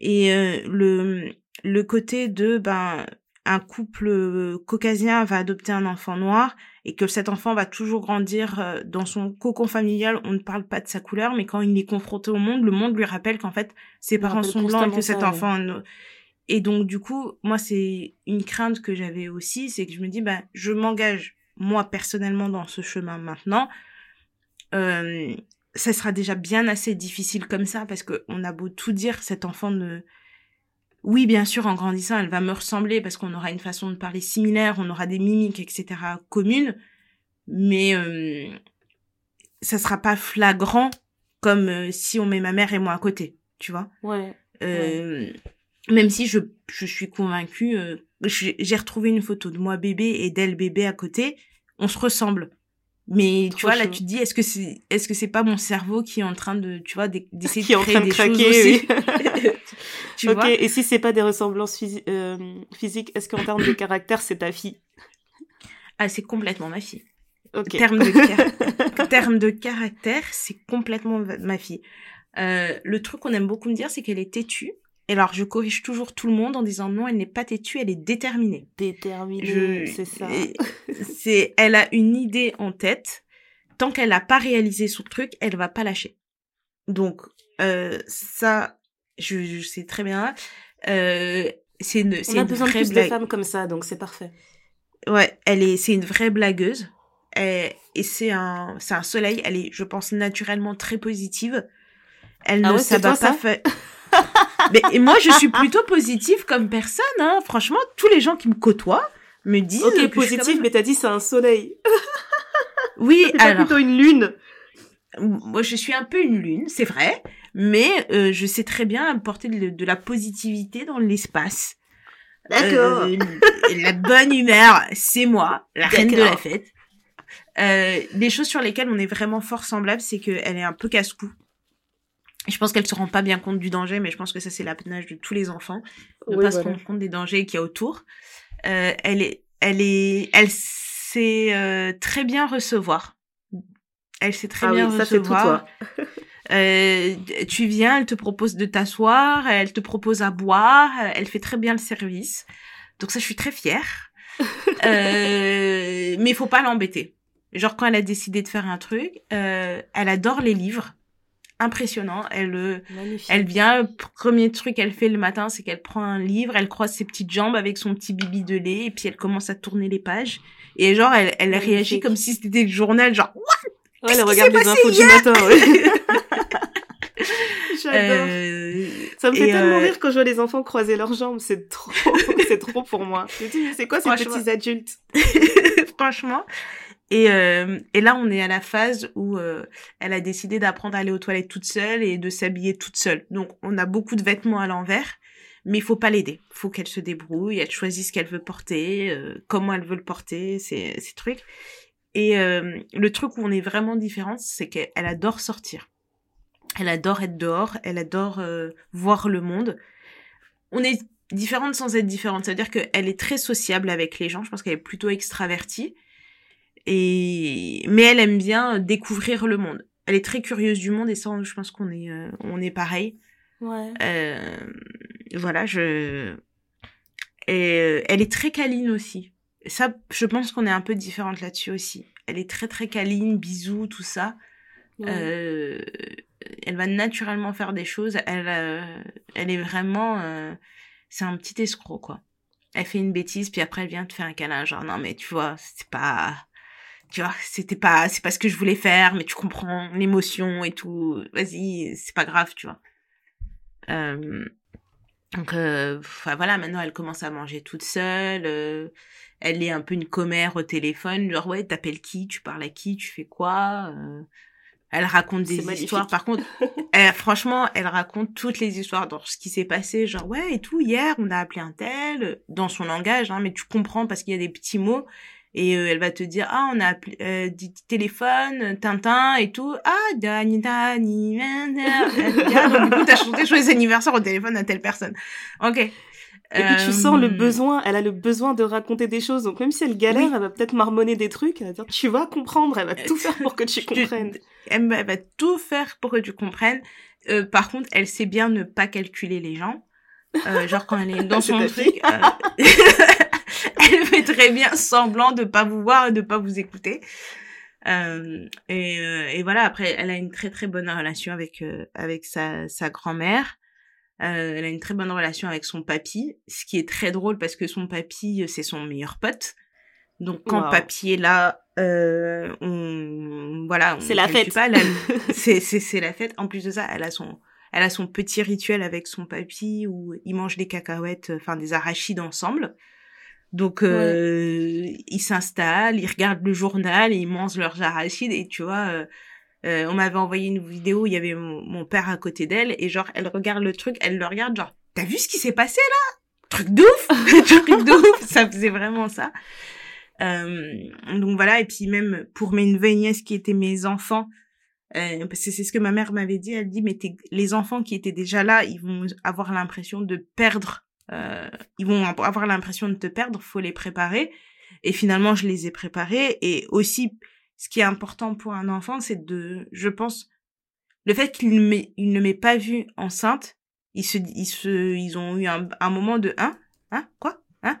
et euh, le le côté de ben un couple caucasien va adopter un enfant noir et que cet enfant va toujours grandir euh, dans son cocon familial, on ne parle pas de sa couleur, mais quand il est confronté au monde, le monde lui rappelle qu'en fait ses parents sont blancs et que cet enfant et donc, du coup, moi, c'est une crainte que j'avais aussi, c'est que je me dis, bah, je m'engage, moi, personnellement, dans ce chemin maintenant. Euh, ça sera déjà bien assez difficile comme ça, parce que on a beau tout dire, cet enfant ne... Oui, bien sûr, en grandissant, elle va me ressembler, parce qu'on aura une façon de parler similaire, on aura des mimiques, etc., communes, mais euh, ça sera pas flagrant comme euh, si on met ma mère et moi à côté, tu vois. Ouais. Euh, ouais même si je, je suis convaincue, j'ai retrouvé une photo de moi bébé et d'elle bébé à côté, on se ressemble. Mais tu vois, là, tu te dis, est-ce que c'est, est-ce que c'est pas mon cerveau qui est en train de, tu vois, *laughs* d'essayer de créer des craquer, choses aussi *laughs* *laughs* tu Ok, et si c'est pas des ressemblances euh, physiques, est-ce qu'en termes de caractère, c'est ta fille? Ah, c'est complètement ma fille. Ok. Terme de, terme de caractère, c'est complètement ma fille. Euh, le truc qu'on aime beaucoup me dire, c'est qu'elle est têtue. Et alors, je corrige toujours tout le monde en disant non, elle n'est pas têtue, elle est déterminée. Déterminée, c'est ça. c'est, elle a une idée en tête. Tant qu'elle n'a pas réalisé son truc, elle va pas lâcher. Donc, euh, ça, je, sais très bien. Euh, c'est une, c'est On a besoin de plus de femmes comme ça, donc c'est parfait. Ouais, elle est, c'est une vraie blagueuse. Et, et c'est un, c'est un soleil. Elle est, je pense, naturellement très positive. Elle ah ne s'abat pas. Fait... Mais moi, je suis plutôt positive comme personne. Hein. Franchement, tous les gens qui me côtoient me disent. Ok, positive, mais t'as dit c'est un soleil. *laughs* oui, *laughs* alors. plutôt une lune. Moi, je suis un peu une lune, c'est vrai, mais euh, je sais très bien apporter de, la positivité dans l'espace. D'accord. Euh, la bonne humeur, c'est moi, la reine de la fête. Euh, les choses sur lesquelles on est vraiment fort semblable, c'est qu'elle est un peu casse-cou. Je pense qu'elle se rend pas bien compte du danger, mais je pense que ça c'est l'apanage de tous les enfants, ne pas se rendre compte des dangers qu'il y a autour. Euh, elle est, elle est, elle sait euh, très bien recevoir. Elle sait très ah bien recevoir. *laughs* euh, tu viens, elle te propose de t'asseoir, elle te propose à boire, elle fait très bien le service. Donc ça, je suis très fière. *laughs* euh, mais il faut pas l'embêter. Genre quand elle a décidé de faire un truc, euh, elle adore les livres impressionnant. Elle, euh, elle vient, premier truc qu'elle fait le matin, c'est qu'elle prend un livre, elle croise ses petites jambes avec son petit bibi de lait, et puis elle commence à tourner les pages. Et genre, elle, elle réagit comme si c'était le journal, genre, what? Ouais, elle regarde les infos du matin, *laughs* *laughs* J'adore. Euh, ça me fait tellement euh, rire quand je vois les enfants croiser leurs jambes. C'est trop, *laughs* c'est trop pour moi. Je me dis, c'est quoi ces petits adultes? Franchement. Et, euh, et là, on est à la phase où euh, elle a décidé d'apprendre à aller aux toilettes toute seule et de s'habiller toute seule. Donc, on a beaucoup de vêtements à l'envers, mais il faut pas l'aider. Il faut qu'elle se débrouille, elle choisisse ce qu'elle veut porter, euh, comment elle veut le porter, ces, ces trucs. Et le truc où on est vraiment différente, c'est qu'elle adore sortir. Elle adore être dehors, elle adore voir le monde. On est différente sans être différente. C'est-à-dire qu'elle est très sociable avec les gens. Je pense qu'elle est plutôt extravertie. Et mais elle aime bien découvrir le monde. Elle est très curieuse du monde et ça, je pense qu'on est euh, on est pareil. Ouais. Euh, voilà, je et euh, elle est très câline aussi. Ça, je pense qu'on est un peu différente là-dessus aussi. Elle est très très câline, bisous, tout ça. Euh, elle va naturellement faire des choses. Elle, elle est vraiment, c'est un petit escroc quoi. Elle fait une bêtise puis après elle vient te faire un câlin genre non mais tu vois c'est pas tu vois, c'était pas, c'est pas ce que je voulais faire, mais tu comprends l'émotion et tout. Vas-y, c'est pas grave, tu vois. Euh, donc euh, voilà, maintenant elle commence à manger toute seule. Euh, elle est un peu une commère au téléphone, genre ouais, t'appelles qui, tu parles à qui, tu fais quoi. Elle raconte des histoires. Par contre, *laughs* elle, franchement, elle raconte toutes les histoires dans ce qui s'est passé. Genre ouais et tout. Hier, on a appelé un tel dans son langage, hein, mais tu comprends parce qu'il y a des petits mots et euh, elle va te dire ah on a appelé, euh, dit téléphone Tintin et tout ah Dani Dani ah, du coup t'as chanté joyeux anniversaire au téléphone à telle personne ok et puis tu sens le euh, besoin, elle a le besoin de raconter des choses. Donc même si elle galère, elle va peut-être marmonner des trucs. Elle va dire tu vas comprendre. Elle va tout faire pour que tu comprennes. Elle va tout faire pour que tu comprennes. Euh, par contre, elle sait bien ne pas calculer les gens. Euh, genre quand elle est *laughs* dans son truc. *laughs* Euh... *laughs* elle fait très bien semblant de pas vous voir et de pas vous écouter. Euh, et, euh, et, voilà, après, elle a une très très bonne relation avec euh, avec sa, sa grand-mère. Euh, elle a une très bonne relation avec son papy, ce qui est très drôle parce que son papy, c'est son meilleur pote. Donc quand papy est là, on voilà, c'est la fête. *laughs* c'est c'est c'est la fête. En plus de ça, elle a son elle a son petit rituel avec son papy où ils mangent des cacahuètes, enfin des arachides ensemble. Donc euh, ils s'installent, ils regardent le journal, ils mangent leurs arachides et tu vois, euh, euh, on m'avait envoyé une vidéo, il y avait mon, père à côté d'elle et genre elle regarde le truc, elle le regarde genre t'as vu ce qui s'est passé là? Truc de ouf, *laughs* *laughs* truc de ouf, ça faisait vraiment ça. Euh, donc voilà et puis même pour mes neveux et nièces qui étaient mes enfants, euh, parce que c'est ce que ma mère m'avait dit, elle dit mais les enfants qui étaient déjà là, ils vont avoir l'impression de perdre euh, ils vont avoir l'impression de te perdre, faut les préparer. Et finalement, je les ai préparés. Et aussi, ce qui est important pour un enfant, c'est de, je pense, le fait qu'il ne m'ait pas vue enceinte, ils se, ils ont eu un, moment de, hein, hein, quoi, hein,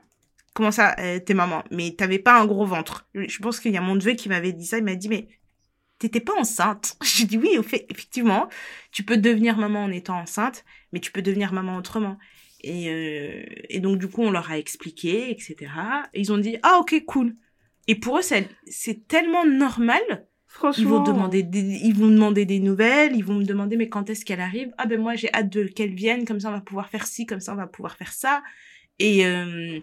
comment ça, euh, t'es maman, mais t'avais pas un gros ventre. Je pense qu'il y a mon neveu qui m'avait dit ça, il m'a dit, mais t'étais pas enceinte. *laughs* J'ai dit oui, effectivement, tu peux devenir maman en étant enceinte, mais tu peux devenir maman autrement. Et, euh, et donc, du coup, on leur a expliqué, etc. Et ils ont dit, ah, ok, cool. Et pour eux, c'est tellement normal. Franchement. Ils vont, demander des, ils vont demander des nouvelles, ils vont me demander, mais quand est-ce qu'elle arrive? Ah, ben moi, j'ai hâte de qu'elle vienne, comme ça, on va pouvoir faire ci, comme ça, on va pouvoir faire ça. Et, euh,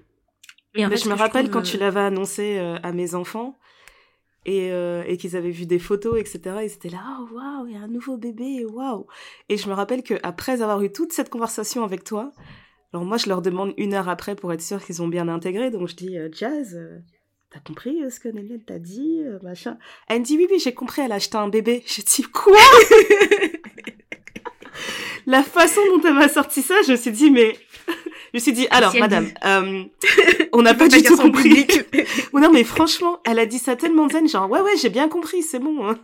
et en fait, je me rappelle quand tu euh, l'avais annoncé à mes enfants, et, euh, et qu'ils avaient vu des photos, etc. Ils étaient là, oh waouh, il y a un nouveau bébé, waouh. Et je me rappelle que après avoir eu toute cette conversation avec toi, alors moi, je leur demande une heure après pour être sûr qu'ils ont bien intégré. Donc je dis, euh, Jazz, euh, t'as compris euh, ce que Nénette t'a dit, machin. Elle me dit, oui, oui, j'ai compris, elle a acheté un bébé. Je dis, quoi? *laughs* La façon dont elle m'a sorti ça, je me suis dit, mais... *laughs* je me suis dit, alors, madame, *laughs* on n'a pas du tout compris. non, mais franchement, elle a dit ça tellement zen, genre, ouais, ouais, j'ai bien compris, c'est bon.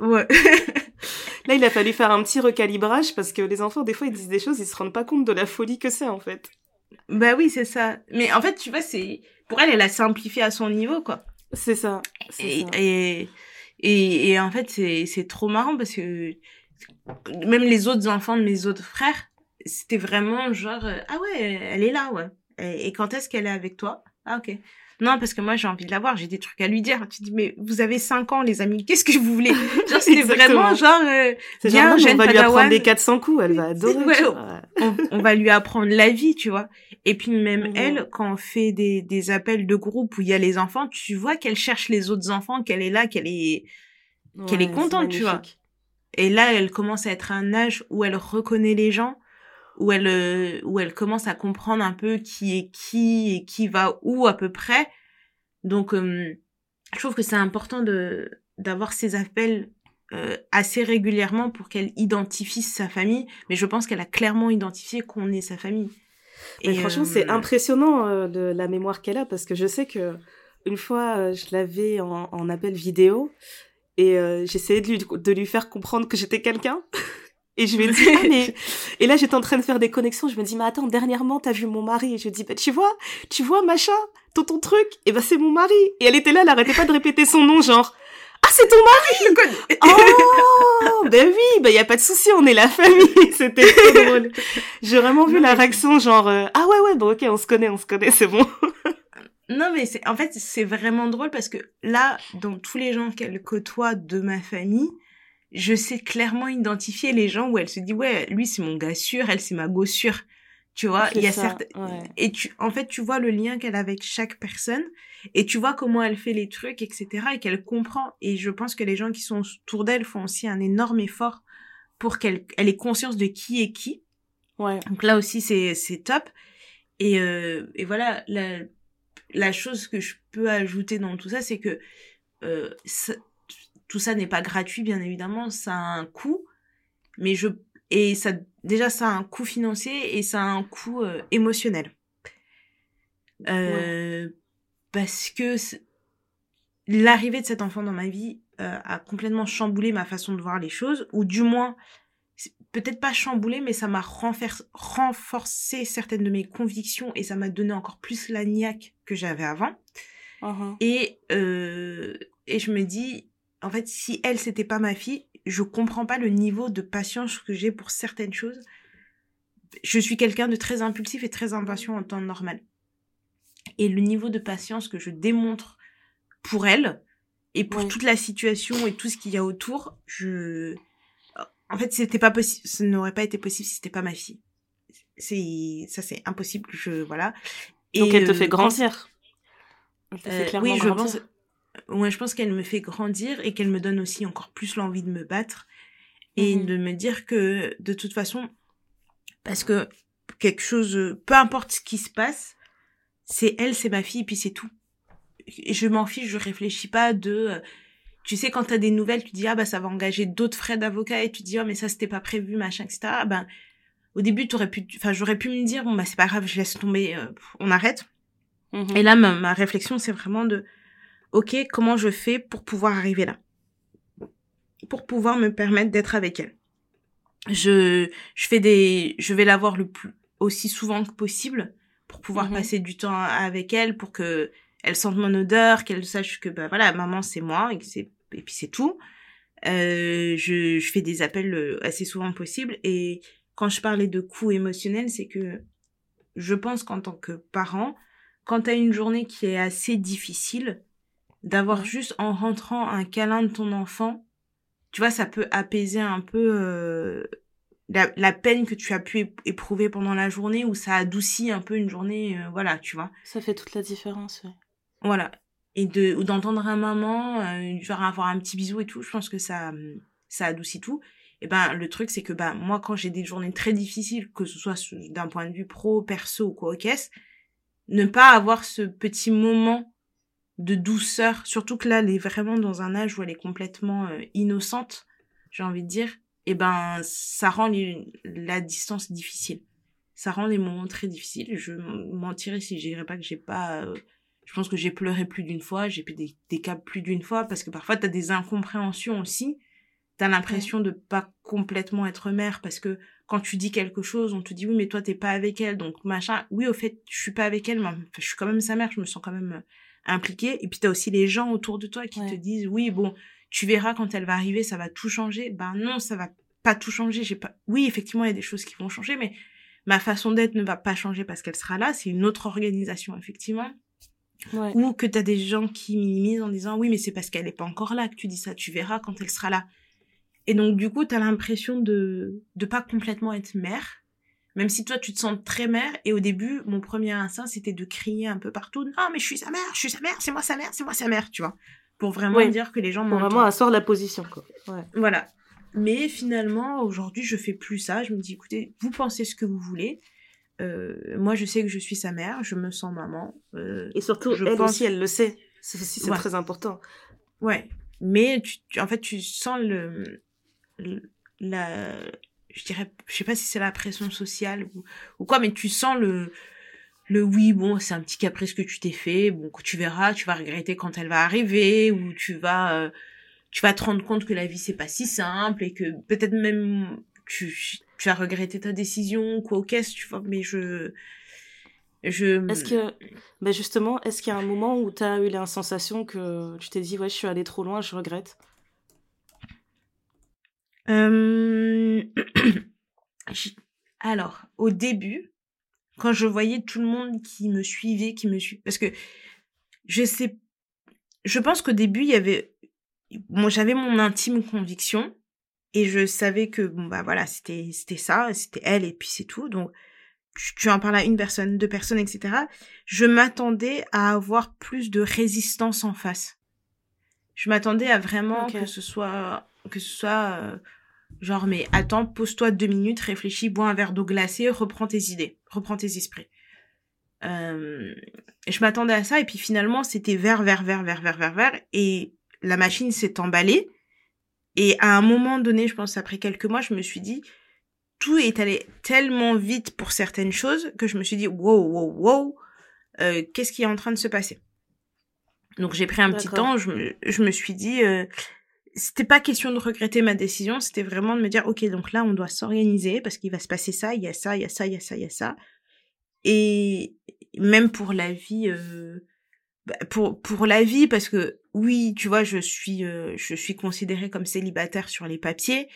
Ouais. *laughs* Là, il a fallu faire un petit recalibrage parce que les enfants, des fois, ils disent des choses, ils se rendent pas compte de la folie que c'est, en fait. Bah oui, c'est ça. Mais en fait, tu vois, c'est, pour elle, elle a simplifié à son niveau, quoi. C'est ça. Et, et, et, et, en fait, c'est, c'est trop marrant parce que même les autres enfants de mes autres frères, c'était vraiment genre, euh, ah ouais, elle est là, ouais. Et, quand est-ce qu'elle est avec toi? Ah ok. Non, parce que moi, j'ai envie de la voir, j'ai des trucs à lui dire. Tu dis, mais vous avez 5 ans, les amis, qu'est-ce que vous voulez? *laughs* Genre, c'était vraiment genre, euh, bien, on va lui apprendre des 400 coups, elle va adorer. on, va lui apprendre la vie, tu vois. Et puis même elle, quand on fait des, des appels de groupe où il y a les enfants, tu vois qu'elle cherche les autres enfants, qu'elle est là, qu'elle est, qu'elle est contente, tu vois. Et là, elle commence à être à un âge où elle reconnaît les gens, où elle, euh, où elle commence à comprendre un peu qui est qui et qui va où à peu près. Donc, euh, je trouve que c'est important de d'avoir ces appels euh, assez régulièrement pour qu'elle identifie sa famille. Mais je pense qu'elle a clairement identifié qu'on est sa famille. Et franchement, c'est impressionnant de la mémoire qu'elle a parce que je sais que une fois, je l'avais en, en appel vidéo et j'essayais de lui, de lui faire comprendre que j'étais quelqu'un. *laughs* Et je ai dit, *laughs* ah, mais... Et là, j'étais en train de faire des connexions. Je me dis, mais attends, dernièrement, t'as vu mon mari? Et je dis, bah, tu vois, tu vois, machin, ton, ton truc? Et bah, c'est mon mari. Et elle était là, elle arrêtait pas de répéter son nom, genre, ah, c'est ton mari! Je le connais. Oh, ben oui, ben y a pas de souci, on est la famille. *laughs* C'était trop drôle. J'ai vraiment vu la réaction, genre, euh, ah ouais, ouais, bon, ok, on se connaît, on se connaît, c'est bon. *laughs* Non, mais c'est, en fait, c'est vraiment drôle parce que là, dans tous les gens qu'elle côtoie de ma famille, je sais clairement identifier les gens où elle se dit, ouais, lui, c'est mon gars sûr, elle, c'est ma go sûre. Tu vois, il y a certes, et tu, en fait, tu vois le lien qu'elle a avec chaque personne et tu vois comment elle fait les trucs, etc. et qu'elle comprend. Et je pense que les gens qui sont autour d'elle font aussi un énorme effort pour qu'elle, elle ait conscience de qui est qui. Ouais. Donc là aussi, c'est, c'est top. Et, euh, et voilà, la, la chose que je peux ajouter dans tout ça, c'est que euh, tout ça n'est pas gratuit, bien évidemment, ça a un coût, mais je et ça déjà ça a un coût financier et ça a un coût euh, émotionnel. Euh, parce que l'arrivée de cet enfant dans ma vie a complètement chamboulé ma façon de voir les choses, ou du moins peut-être pas chamboulé, mais ça m'a renforcé certaines de mes convictions et ça m'a donné encore plus la niaque que j'avais avant. Uh-huh. Et, euh, et je me dis, en fait, si elle, c'était pas ma fille, je comprends pas le niveau de patience que j'ai pour certaines choses. Je suis quelqu'un de très impulsif et très impatient en temps normal. Et le niveau de patience que je démontre pour elle et pour toute la situation et tout ce qu'il y a autour, je en fait, c'était pas possible, ce n'aurait pas été possible si c'était pas ma fille. C'est, ça c'est impossible, je, voilà. Et Donc elle te fait euh, grandir. Euh, oui, je pense, ouais, je pense qu'elle me fait grandir et qu'elle me donne aussi encore plus l'envie de me battre et mhm. de me dire que de toute façon, parce que quelque chose, peu importe ce qui se passe, c'est elle, c'est ma fille, et puis c'est tout. Et je m'en fiche, je réfléchis pas de tu sais, quand tu as des nouvelles, tu dis, ah bah ça va engager d'autres frais d'avocat et tu dis, oh mais ça c'était pas prévu, machin, etc. Ah, ben, au début, t'aurais pu, enfin, j'aurais pu me dire, bon bah c'est pas grave, je laisse tomber, euh, on arrête. Mhm. Et là, ma, ma réflexion, c'est vraiment de, ok, comment je fais pour pouvoir arriver là? Pour pouvoir me permettre d'être avec elle. Je, je fais des, je vais la voir le plus, aussi souvent que possible pour pouvoir mhm. passer du temps avec elle, pour que elle sente mon odeur, qu'elle sache que bah voilà, maman c'est moi et c'est et puis c'est tout. Euh, je, je fais des appels euh, assez souvent possible et quand je parlais de coût émotionnel, c'est que je pense qu'en tant que parent, quand tu as une journée qui est assez difficile, d'avoir juste en rentrant un câlin de ton enfant, tu vois, ça peut apaiser un peu euh, la, la, peine que tu as pu éprouver pendant la journée ou ça adoucit un peu une journée, euh, voilà, tu vois. Ça fait toute la différence, ouais. Voilà. Et de ou d'entendre un maman, euh, genre avoir un petit bisou et tout, je pense que ça ça adoucit tout. Et ben le truc c'est que ben moi quand j'ai des journées très difficiles, que ce soit d'un point de vue pro, perso ou quoi qu'est-ce, ne pas avoir ce petit moment de douceur, surtout que là elle est vraiment dans un âge où elle est complètement euh, innocente, j'ai envie de dire, et ben ça rend la distance difficile. Ça rend les moments très difficiles. Je mentirais si je dirais pas que j'ai pas euh, je pense que j'ai pleuré plus d'une fois, j'ai pris des, des câbles plus d'une fois, parce que parfois, tu as des incompréhensions aussi. Tu as l'impression de pas complètement être mère, parce que quand tu dis quelque chose, on te dit, oui, mais toi, t'es pas avec elle, donc machin. Oui, au fait, je suis pas avec elle, mais je suis quand même sa mère, je me sens quand même impliquée. Et puis, tu as aussi les gens autour de toi qui te disent, oui, bon, tu verras quand elle va arriver, ça va tout changer. Ben non, ça va pas tout changer. J'ai pas. Oui, effectivement, il y a des choses qui vont changer, mais ma façon d'être ne va pas changer parce qu'elle sera là. C'est une autre organisation, effectivement. Ouais. Ou que tu as des gens qui minimisent en disant oui, mais c'est parce qu'elle n'est pas encore là que tu dis ça. Tu verras quand elle sera là. Et donc, du coup, tu as l'impression de de pas complètement être mère. Même si toi, tu te sens très mère. Et au début, mon premier instinct, c'était de crier un peu partout. Non, mais je suis sa mère, je suis sa mère, c'est moi sa mère, c'est moi sa mère, tu vois. Pour vraiment dire que les gens Pour vraiment asseoir la position, quoi. Ouais. Voilà. Mais finalement, aujourd'hui, je fais plus ça. Je me dis, écoutez, vous pensez ce que vous voulez. Euh, moi, je sais que je suis sa mère, je me sens maman. Euh, et surtout, je elle pense... aussi, elle le sait. C'est aussi, c'est très important. Ouais. Mais tu, en fait, tu sens le, la, je dirais, je sais pas si c'est la pression sociale ou, quoi, mais tu sens le, le oui, bon, c'est un petit caprice que tu t'es fait, bon, tu verras, tu vas regretter quand elle va arriver, ou tu vas, euh, tu vas te rendre compte que la vie c'est pas si simple et que peut-être même tu, tu as regretté ta décision, quoi, qu'est-ce, tu vois, mais je, je... Est-ce que, ben justement, est-ce qu'il y a un moment où tu as eu la sensation que tu t'es dit, ouais, je suis allée trop loin, je regrette? Euh... *coughs* Alors, au début, quand je voyais tout le monde qui me suivait, qui me suivait, parce que je sais, je pense qu'au début, il y avait, moi, j'avais mon intime conviction et je savais que, bon, bah voilà, c'était, c'était ça, c'était elle et puis c'est tout. Donc, tu, en parles à une personne, deux personnes, etc. Je m'attendais à avoir plus de résistance en face. Je m'attendais à vraiment que ce soit, que ce soit, euh, Genre, mais attends, pose-toi deux minutes, réfléchis, bois un verre d'eau glacée, reprends tes idées, reprends tes esprits. Euh, je m'attendais à ça, et puis finalement, c'était vert, vert, vert, vert, vert, vert, vert, et la machine s'est emballée. Et à un moment donné, je pense après quelques mois, je me suis dit, tout est allé tellement vite pour certaines choses que je me suis dit, wow, wow, wow, euh, qu'est-ce qui est en train de se passer? Donc j'ai pris un petit temps, je me, je me suis dit, euh, c'était pas question de regretter ma décision, c'était vraiment de me dire, ok, donc là, on doit s'organiser parce qu'il va se passer ça, il y a ça, il y a ça, il y a ça, il y a ça. Et même pour la vie, euh, bah, pour pour la vie, parce que oui, tu vois, je suis euh, je suis considérée comme célibataire sur les papiers,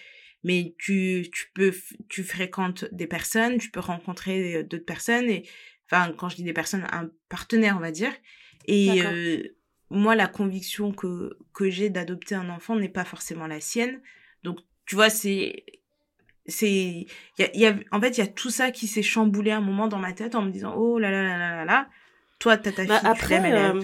mais tu tu peux tu fréquentes des personnes, tu peux rencontrer d'autres personnes et enfin quand je dis des personnes, un partenaire, on va dire. Et moi, la conviction que, que j'ai d'adopter un enfant n'est pas forcément la sienne. Donc, tu vois, c'est. c'est y a, y a, En fait, il y a tout ça qui s'est chamboulé un moment dans ma tête en me disant Oh là là là là là là, toi, t'as ta bah, fille, après, tu euh,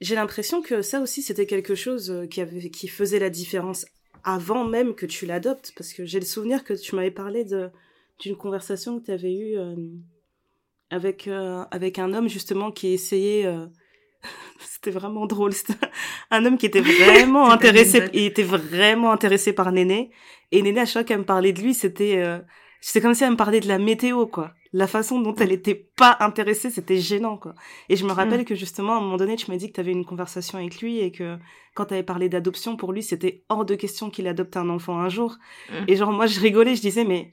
J'ai l'impression que ça aussi, c'était quelque chose euh, qui, avait, qui faisait la différence avant même que tu l'adoptes. Parce que j'ai le souvenir que tu m'avais parlé de d'une conversation que tu avais eue euh, avec, avec un homme, justement, qui essayait *laughs* c'était vraiment drôle. C'était un homme qui était vraiment *laughs* intéressé, il était vraiment intéressé par Néné. Et Néné, à chaque fois qu'elle me parlait de lui, c'était, euh, c'était comme si elle me parlait de la météo, quoi. La façon dont elle était pas intéressée, c'était gênant, quoi. Et je me rappelle mm. que justement, à un moment donné, tu m'as dit que tu avais une conversation avec lui et que quand tu avais parlé d'adoption, pour lui, c'était hors de question qu'il adopte un enfant un jour. Mm. Et genre, moi, je rigolais, je disais, mais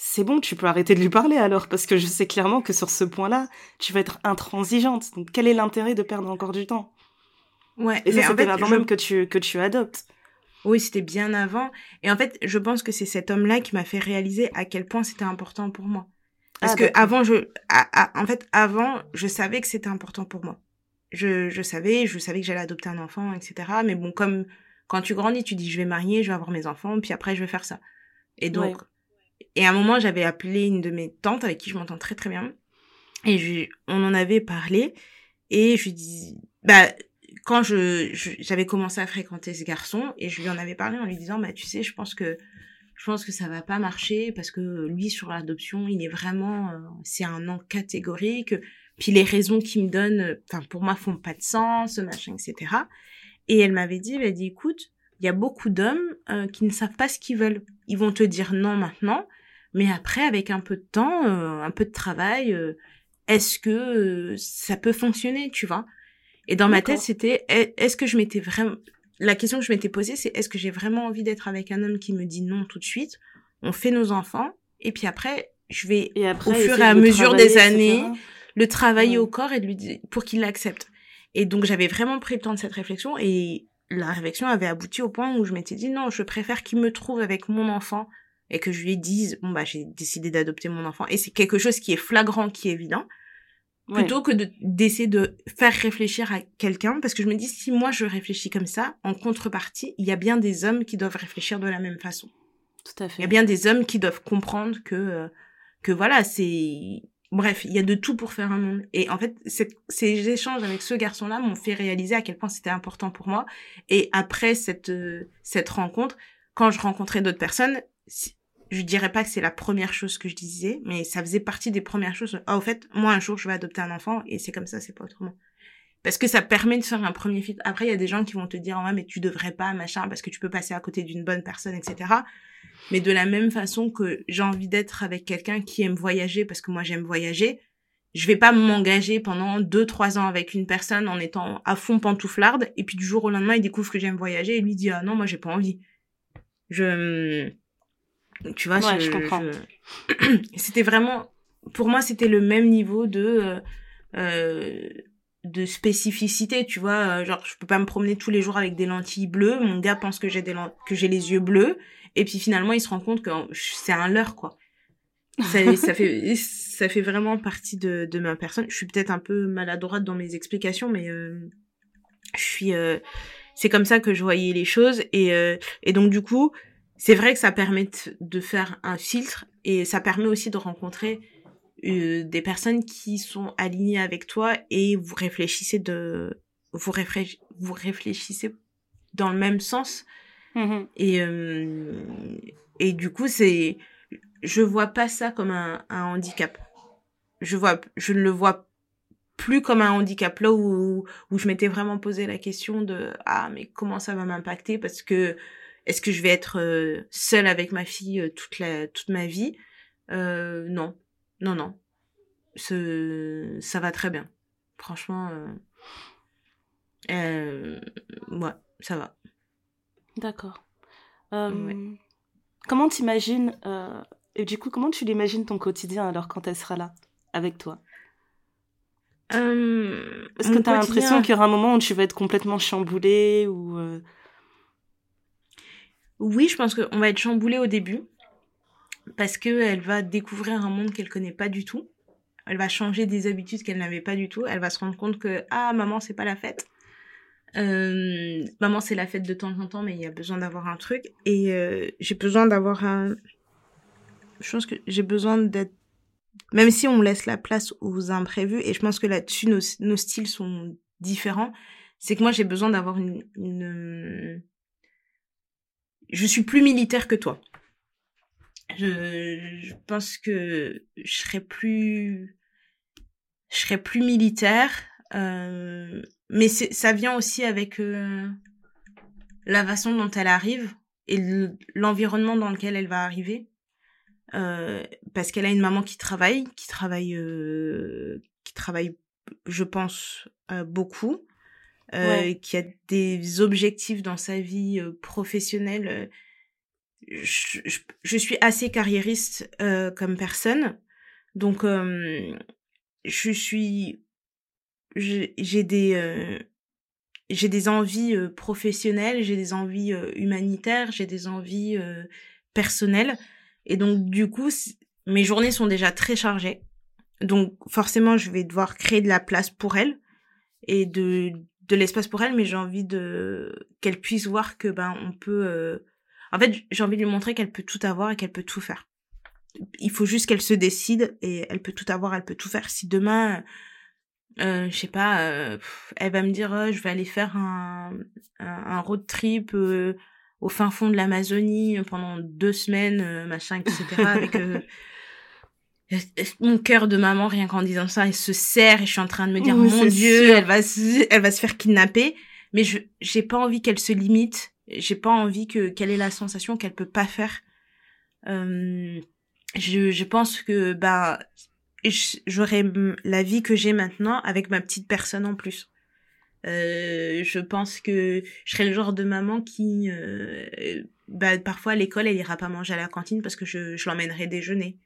c'est bon, tu peux arrêter de lui parler alors, parce que je sais clairement que sur ce point-là, tu vas être intransigeante. Donc, quel est l'intérêt de perdre encore du temps? Ouais. Et ça, c'était avant même que tu, que tu adoptes. Oui, c'était bien avant. Et en fait, je pense que c'est cet homme-là qui m'a fait réaliser à quel point c'était important pour moi. Parce ah, que avant, je, en fait, avant, je savais que c'était important pour moi. Je, je savais, je savais que j'allais adopter un enfant, etc. Mais bon, comme quand tu grandis, tu dis, je vais marier, je vais avoir mes enfants, puis après, je vais faire ça. Et donc, et à un moment, j'avais appelé une de mes tantes avec qui je m'entends très très bien. Et je, on en avait parlé. Et je lui dis, bah, quand je, j'avais commencé à fréquenter ce garçon, et je lui en avais parlé en lui disant, bah, tu sais, je pense que, je pense que ça va pas marcher parce que lui, sur l'adoption, il est vraiment, euh, c'est un non catégorique. Puis les raisons qu'il me donne, enfin, pour moi, font pas de sens, machin, etc. Et elle m'avait dit, elle m'a dit, écoute, il y a beaucoup d'hommes euh, qui ne savent pas ce qu'ils veulent. Ils vont te dire non maintenant, mais après, avec un peu de temps, euh, un peu de travail, euh, est-ce que ça peut fonctionner, tu vois? Et dans ma tête, c'était est-ce que je m'étais vraiment la question que je m'étais posée, c'est est-ce que j'ai vraiment envie d'être avec un homme qui me dit non tout de suite? On fait nos enfants et puis après, je vais au fur et à mesure des années le travailler au corps et lui dire pour qu'il l'accepte. Et donc j'avais vraiment pris le temps de cette réflexion et la réflexion avait abouti au point où je m'étais dit non, je préfère qu'il me trouve avec mon enfant et que je lui dise bon bah j'ai décidé d'adopter mon enfant et c'est quelque chose qui est flagrant, qui est évident, plutôt que de d'essayer de faire réfléchir à quelqu'un parce que je me dis si moi je réfléchis comme ça, en contrepartie, il y a bien des hommes qui doivent réfléchir de la même façon. Tout à fait. Il y a bien des hommes qui doivent comprendre que euh, que voilà, c'est bref, il y a de tout pour faire un monde. Et en fait, ces échanges avec ce garçon-là m'ont fait réaliser à quel point c'était important pour moi. Et après cette euh, cette rencontre, quand je rencontrais d'autres personnes, je dirais pas que c'est la première chose que je disais, mais ça faisait partie des premières choses. Ah, au fait, moi, un jour, je vais adopter un enfant, et c'est comme ça, c'est pas autrement. Parce que ça permet de faire un premier fit. Après, il y a des gens qui vont te dire, ouais, mais tu devrais pas, machin, parce que tu peux passer à côté d'une bonne personne, etc. Mais de la même façon que j'ai envie d'être avec quelqu'un qui aime voyager, parce que moi, j'aime voyager, je vais pas m'engager pendant deux, trois ans avec une personne en étant à fond pantouflarde, et puis du jour au lendemain, il découvre que j'aime voyager, et lui dit, ah non, moi, j'ai pas envie. Je, tu vois, je, comprends. *clears throat* c'était vraiment, pour moi, c'était le même niveau de, euh, euh, de spécificité, tu vois. Euh, genre, je peux pas me promener tous les jours avec des lentilles bleues. Mon gars pense que j'ai des que j'ai les yeux bleus. Et puis finalement, il se rend compte que c'est un leurre, quoi. Ça, *laughs* ça, fait, ça fait vraiment partie de, de ma personne. Je suis peut-être un peu maladroite dans mes explications, mais euh, je suis, euh, c'est comme ça que je voyais les choses. Et, euh, et donc, du coup, c'est vrai que ça permet de faire un filtre et ça permet aussi de rencontrer des personnes qui sont alignées avec toi et vous réfléchissez de vous, vous réfléchissez dans le même sens mmh et euh, et du coup c'est je vois pas ça comme un, un handicap je vois je ne le vois plus comme un handicap là où où je m'étais vraiment posé la question de ah mais comment ça va m'impacter? Parce que est-ce que je vais être euh, seule avec ma fille euh, toute la toute ma vie? Euh, Non, non, non. Ce, ça va très bien. Franchement, euh, ouais, ça va. D'accord. Comment t'imagines et du coup comment tu l'imagines ton quotidien alors quand elle sera là avec toi? Est-ce que tu as l'impression qu'il y aura un moment où tu vas être complètement chamboulée ou oui, je pense qu'on va être chamboulé au début parce que elle va découvrir un monde qu'elle connaît pas du tout. Elle va changer des habitudes qu'elle n'avait pas du tout. Elle va se rendre compte que ah maman c'est pas la fête. Euh, maman c'est la fête de temps en temps mais il y a besoin d'avoir un truc et euh, j'ai besoin d'avoir un je pense que j'ai besoin d'être même si on laisse la place aux imprévus et je pense que là-dessus nos, styles sont différents c'est que moi j'ai besoin d'avoir une, une je suis plus militaire que toi. Je, pense que je serais plus, je serais plus militaire, euh, mais ça vient aussi avec euh, la façon dont elle arrive et l'environnement dans lequel elle va arriver. Euh, parce qu'elle a une maman qui travaille, qui travaille, euh, qui travaille, je pense, beaucoup qui a des objectifs dans sa vie professionnelle. Je, je, suis assez carriériste comme personne, donc je suis, j'ai des j'ai des envies professionnelles, j'ai des envies humanitaires, j'ai des envies personnelles, et donc du coup mes journées sont déjà très chargées, donc forcément je vais devoir créer de la place pour elle et de de l'espace pour elle, mais j'ai envie de qu'elle puisse voir que ben on peut. Euh, en fait, j'ai envie de lui montrer qu'elle peut tout avoir et qu'elle peut tout faire. Il faut juste qu'elle se décide et elle peut tout avoir, elle peut tout faire. Si demain, euh, je sais pas, euh, elle va me dire, oh, je vais aller faire un, un, road trip euh, au fin fond de l'Amazonie pendant deux semaines, machin, etc. avec *laughs* mon cœur de maman rien qu'en disant ça il se serre et je suis en train de me dire mon dieu elle va se, elle va se faire kidnapper. Mais je j'ai pas envie qu'elle se limite. J'ai pas envie que quelle est la sensation qu'elle peut pas faire. Euh, je je pense que bah j'aurai la vie que j'ai maintenant avec ma petite personne en plus. Euh, je pense que je serai le genre de maman qui euh, bah parfois à l'école elle ira pas manger à la cantine parce que je je l'emmènerai déjeuner.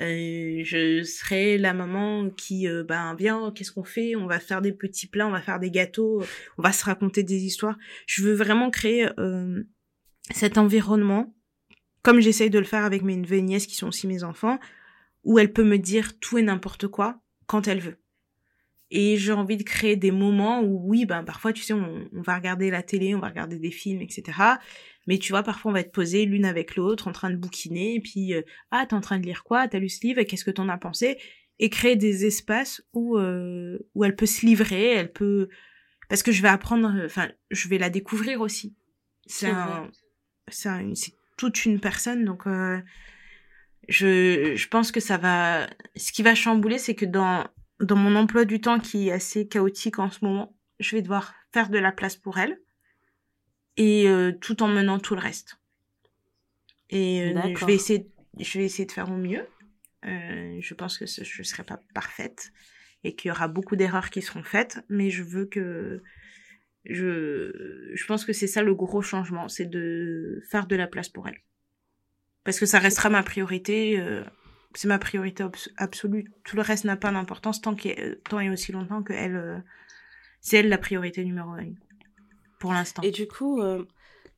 Euh, je serai la maman qui, ben viens, qu'est-ce qu'on fait? On va faire des petits plats, on va faire des gâteaux, on va se raconter des histoires. Je veux vraiment créer cet environnement comme j'essaye de le faire avec mes neveux et nièces qui sont aussi mes enfants, où elle peut me dire tout et n'importe quoi quand elle veut. Et j'ai envie de créer des moments où, oui, ben parfois, tu sais, on, va regarder la télé, on va regarder des films, etc. Mais tu vois, parfois, on va être posé l'une avec l'autre, en train de bouquiner, et puis, euh, ah, t'es en train de lire quoi? T'as lu ce livre? Qu'est-ce que t'en as pensé? Et créer des espaces où, euh, où elle peut se livrer, elle peut... Parce que je vais apprendre, enfin, je vais la découvrir aussi. C'est un... C'est toute une personne, donc... Euh, je, je pense que ça va... Ce qui va chambouler, c'est que dans, dans mon emploi du temps qui est assez chaotique en ce moment, je vais devoir faire de la place pour elle et euh, tout en menant tout le reste. Et euh, je vais essayer, je vais essayer de faire au mieux. Euh, je pense que je ne serai pas parfaite et qu'il y aura beaucoup d'erreurs qui seront faites, mais je veux que je, je pense que c'est ça le gros changement, c'est de faire de la place pour elle. Parce que ça restera ma priorité, c'est ma priorité absolue. Tout le reste n'a pas d'importance tant, tant et aussi longtemps que elle, c'est elle la priorité numéro un pour l'instant. Et du coup, euh,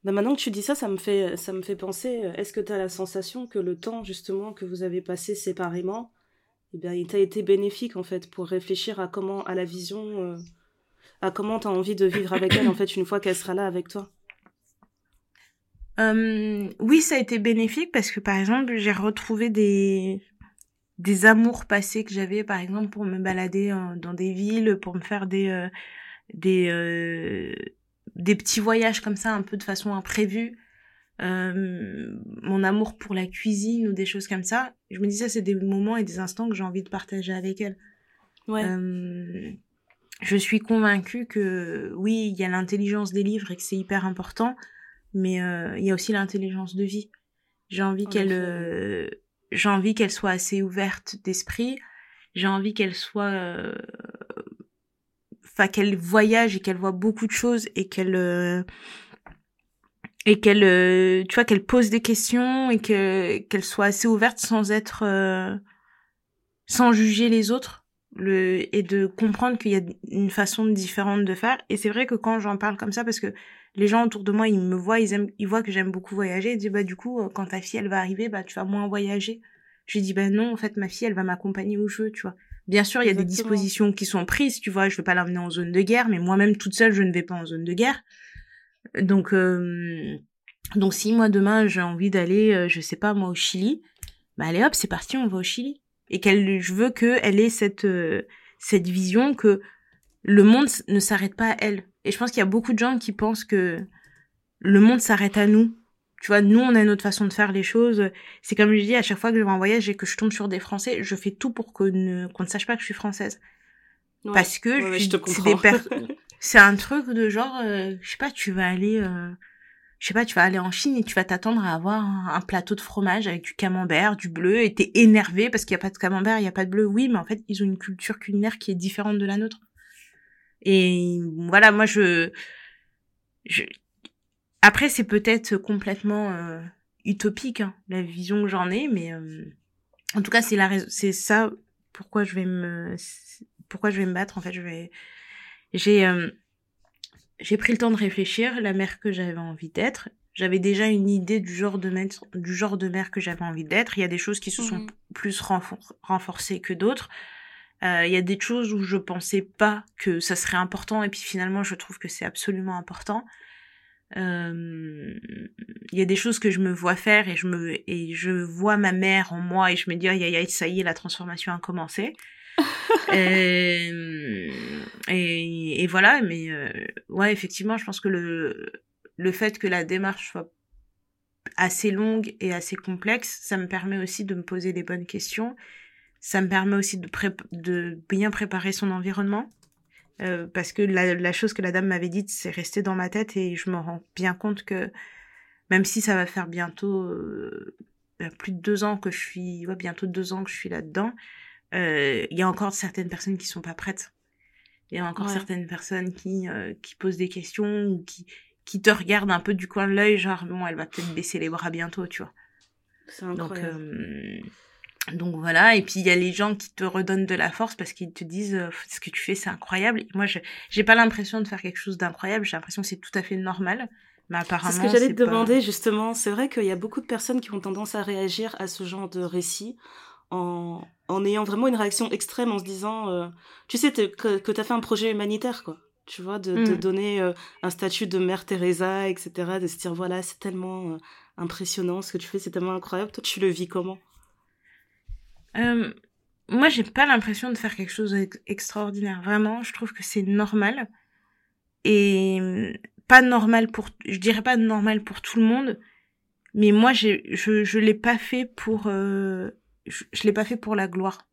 bah, maintenant que tu dis ça, ça me fait, ça me fait penser, euh, est-ce que tu as la sensation que le temps justement que vous avez passé séparément, eh bien, il t'a été bénéfique en fait pour réfléchir à comment, à la vision, euh, à comment tu as envie de vivre avec elle en fait une fois qu'elle sera là avec toi? Oui, ça a été bénéfique parce que par exemple, j'ai retrouvé des des amours passés que j'avais par exemple pour me balader dans des villes, pour me faire des des des petits voyages comme ça, un peu de façon imprévue. Euh, mon amour pour la cuisine ou des choses comme ça. Je me dis ça, c'est des moments et des instants que j'ai envie de partager avec elle. Ouais. Euh, je suis convaincue que oui, il y a l'intelligence des livres et que c'est hyper important, mais euh, il y a aussi l'intelligence de vie. J'ai envie qu'elle, j'ai envie qu'elle soit assez ouverte d'esprit. J'ai envie qu'elle soit enfin qu'elle voyage et qu'elle voit beaucoup de choses et qu'elle euh, et qu'elle euh, tu vois qu'elle pose des questions et que qu'elle soit assez ouverte sans être euh, sans juger les autres le et de comprendre qu'il y a une façon différente de faire et c'est vrai que quand j'en parle comme ça parce que les gens autour de moi ils me voient ils aiment ils voient que j'aime beaucoup voyager ils disent bah du coup quand ta fille elle va arriver bah tu vas moins voyager je dis bah non en fait ma fille elle va m'accompagner où je veux tu vois Bien sûr, il y a des dispositions qui sont prises, tu vois, je vais pas l'amener en zone de guerre, mais moi-même toute seule, je ne vais pas en zone de guerre. Donc, euh, donc si moi demain j'ai envie d'aller, euh, je sais pas moi au Chili, bah allez hop, c'est parti, on va au Chili. Et qu'elle, je veux qu'elle ait cette euh, cette vision que le monde ne s'arrête pas à elle. Et je pense qu'il y a beaucoup de gens qui pensent que le monde s'arrête à nous tu vois, nous, on a notre façon de faire les choses. C'est comme je dis, à chaque fois que je vais en voyage et que je tombe sur des Français, je fais tout pour qu'on ne, sache pas que je suis française. Parce que *laughs* c'est un truc de genre, euh, je sais pas, tu vas aller, euh, je sais pas, tu vas aller en Chine et tu vas t'attendre à avoir un, plateau de fromage avec du camembert, du bleu, et t'es énervé parce qu'il y a pas de camembert, il y a pas de bleu. Oui, mais en fait, ils ont une culture culinaire qui est différente de la nôtre. Et voilà, moi, je, je après, c'est peut-être complètement euh, utopique, hein, la vision que j'en ai, mais euh, en tout cas, c'est la c'est ça pourquoi je vais me, pourquoi je vais me battre. En fait, je vais, j'ai, euh, j'ai pris le temps de réfléchir, la mère que j'avais envie d'être. J'avais déjà une idée du genre de mère, du genre de mère que j'avais envie d'être. Il y a des choses qui se sont mmh plus renforcées que d'autres. Il y a des choses où je pensais pas que ça serait important et puis finalement je trouve que c'est absolument important. Euh, il y a des choses que je me vois faire et je me et je vois ma mère en moi et je me dis aïe aïe ça y est la transformation a commencé *laughs* et, et, voilà mais euh, ouais effectivement je pense que le le fait que la démarche soit assez longue et assez complexe ça me permet aussi de me poser les bonnes questions ça me permet aussi de, de bien préparer son environnement euh, parce que la, la, chose que la dame m'avait dite, c'est resté dans ma tête et je me rends bien compte que même si ça va faire bientôt euh, ben, plus de deux ans que je suis, ouais, bientôt deux ans que je suis là-dedans, euh, il y a encore certaines personnes qui sont pas prêtes. Il y a encore certaines personnes qui qui posent des questions ou qui qui te regardent un peu du coin de l'œil, genre bon, elle va peut-être baisser les bras bientôt, tu vois. C'est incroyable. Donc, donc voilà, et puis il y a les gens qui te redonnent de la force parce qu'ils te disent euh, ce que tu fais c'est incroyable. moi je j'ai pas l'impression de faire quelque chose d'incroyable, j'ai l'impression que c'est tout à fait normal. Mais apparemment, c'est ce que j'allais te demander justement. C'est vrai qu'il y a beaucoup de personnes qui ont tendance à réagir à ce genre de récit en, en ayant vraiment une réaction extrême, en se disant, euh, tu sais, que, que tu as fait un projet humanitaire, quoi. Tu vois, de, de mm. donner euh, un statut de Mère Teresa, etc. De se dire, voilà, c'est tellement euh, impressionnant ce que tu fais, c'est tellement incroyable. Toi, tu le vis comment? Moi, j'ai pas l'impression de faire quelque chose d'extraordinaire. Vraiment, je trouve que c'est normal. Et pas normal pour, je dirais pas normal pour tout le monde, mais moi, je, je l'ai pas fait pour, je, je l'ai pas fait pour la gloire.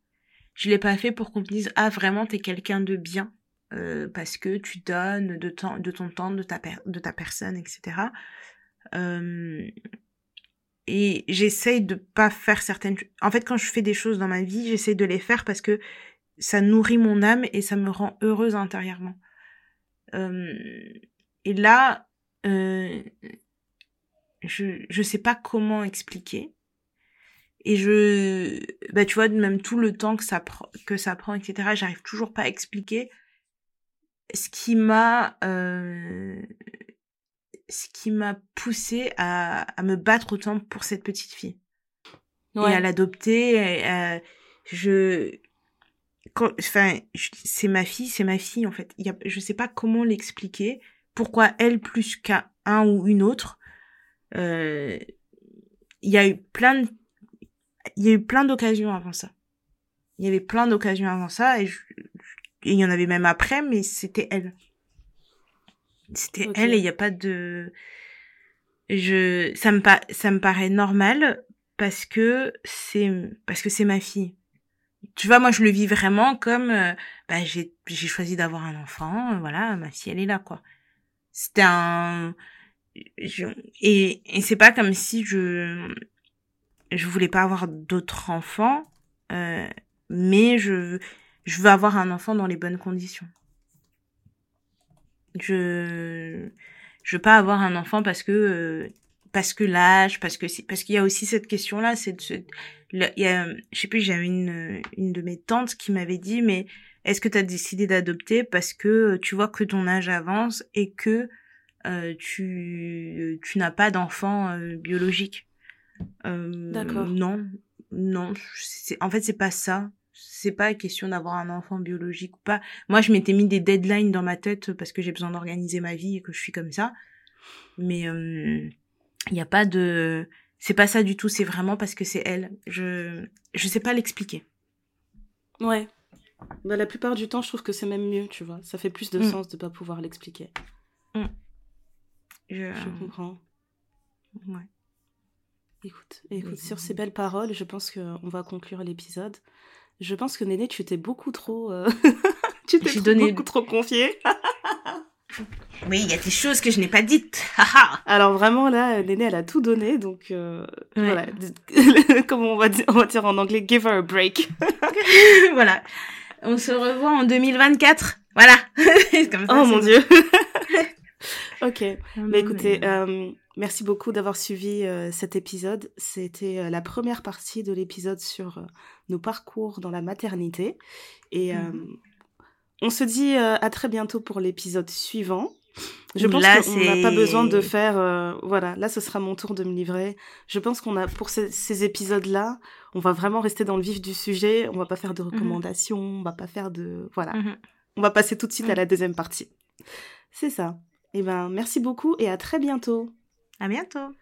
Je l'ai pas fait pour qu'on me dise ah vraiment t'es quelqu'un de bien euh, parce que tu donnes de, temps, de ton temps, de ta, de ta personne, etc. Euh, et j'essaye de pas faire certaines. En fait, quand je fais des choses dans ma vie, j'essaye de les faire parce que ça nourrit mon âme et ça me rend heureuse intérieurement. Euh, et là, euh, je je sais pas comment expliquer et je bah tu vois même tout le temps que ça prend que ça prend etc j'arrive toujours pas à expliquer ce qui m'a euh, ce qui m'a poussé à, à me battre autant pour cette petite fille ouais. et à l'adopter euh, je enfin c'est ma fille c'est ma fille en fait il y a, je sais pas comment l'expliquer pourquoi elle plus qu'un un ou une autre euh, il y a eu plein de il y a eu plein d'occasions avant ça. Il y avait plein d'occasions avant ça et, il y en avait même après, mais c'était elle. C'était elle et il n'y a pas de, je, ça me ça me paraît normal parce que c'est, parce que c'est ma fille. Tu vois, moi, je le vis vraiment comme, euh, bah, j'ai, j'ai choisi d'avoir un enfant, voilà, ma fille, elle est là, quoi. C'était un, et, et c'est pas comme si je, je voulais pas avoir d'autres enfants, euh, mais je, je veux avoir un enfant dans les bonnes conditions. Je, je veux pas avoir un enfant parce que, euh, parce que l'âge, parce que parce qu'il y a aussi cette question-là, c'est il y a, je sais plus, j'avais une, une de mes tantes qui m'avait dit, mais est-ce que tu as décidé d'adopter parce que tu vois que ton âge avance et que euh, tu, tu n'as pas d'enfant euh, biologique? Euh, D'accord. Non, non. En fait, c'est pas ça. C'est pas question d'avoir un enfant biologique ou pas. Moi, je m'étais mis des deadlines dans ma tête parce que j'ai besoin d'organiser ma vie et que je suis comme ça. Mais il euh, n'y a pas de. C'est pas ça du tout. C'est vraiment parce que c'est elle. Je je sais pas l'expliquer. Ouais. Bah, la plupart du temps, je trouve que c'est même mieux, tu vois. Ça fait plus de mm. sens de pas pouvoir l'expliquer. Mm. Je... je comprends. Ouais. Écoute, écoute, sur ces belles paroles, je pense qu'on va conclure l'épisode. Je pense que Néné, tu t'es beaucoup trop, euh, *laughs* tu t'es donné... beaucoup trop confié. *laughs* oui, il y a des choses que je n'ai pas dites. Alors vraiment là, Néné, elle a tout donné, donc euh, voilà, *laughs* comme on va, dire, on va dire en anglais, give her a break. voilà, on se revoit en 2024. Voilà. Comme ça, oh mon dieu. ok. mais écoutez, euh, Merci beaucoup d'avoir suivi euh, cet épisode. C'était euh, la première partie de l'épisode sur euh, nos parcours dans la maternité. Et mhm. on se dit à très bientôt pour l'épisode suivant. Je pense qu'on n'a pas besoin de faire... voilà, là ce sera mon tour de me livrer. Je pense qu'on a, pour ces, épisodes-là, on va vraiment rester dans le vif du sujet. On va pas faire de mhm. recommandations, on va pas faire de... Voilà. Mhm. On va passer tout de suite à la deuxième partie. C'est ça. Eh ben, merci beaucoup et à très bientôt. À bientôt.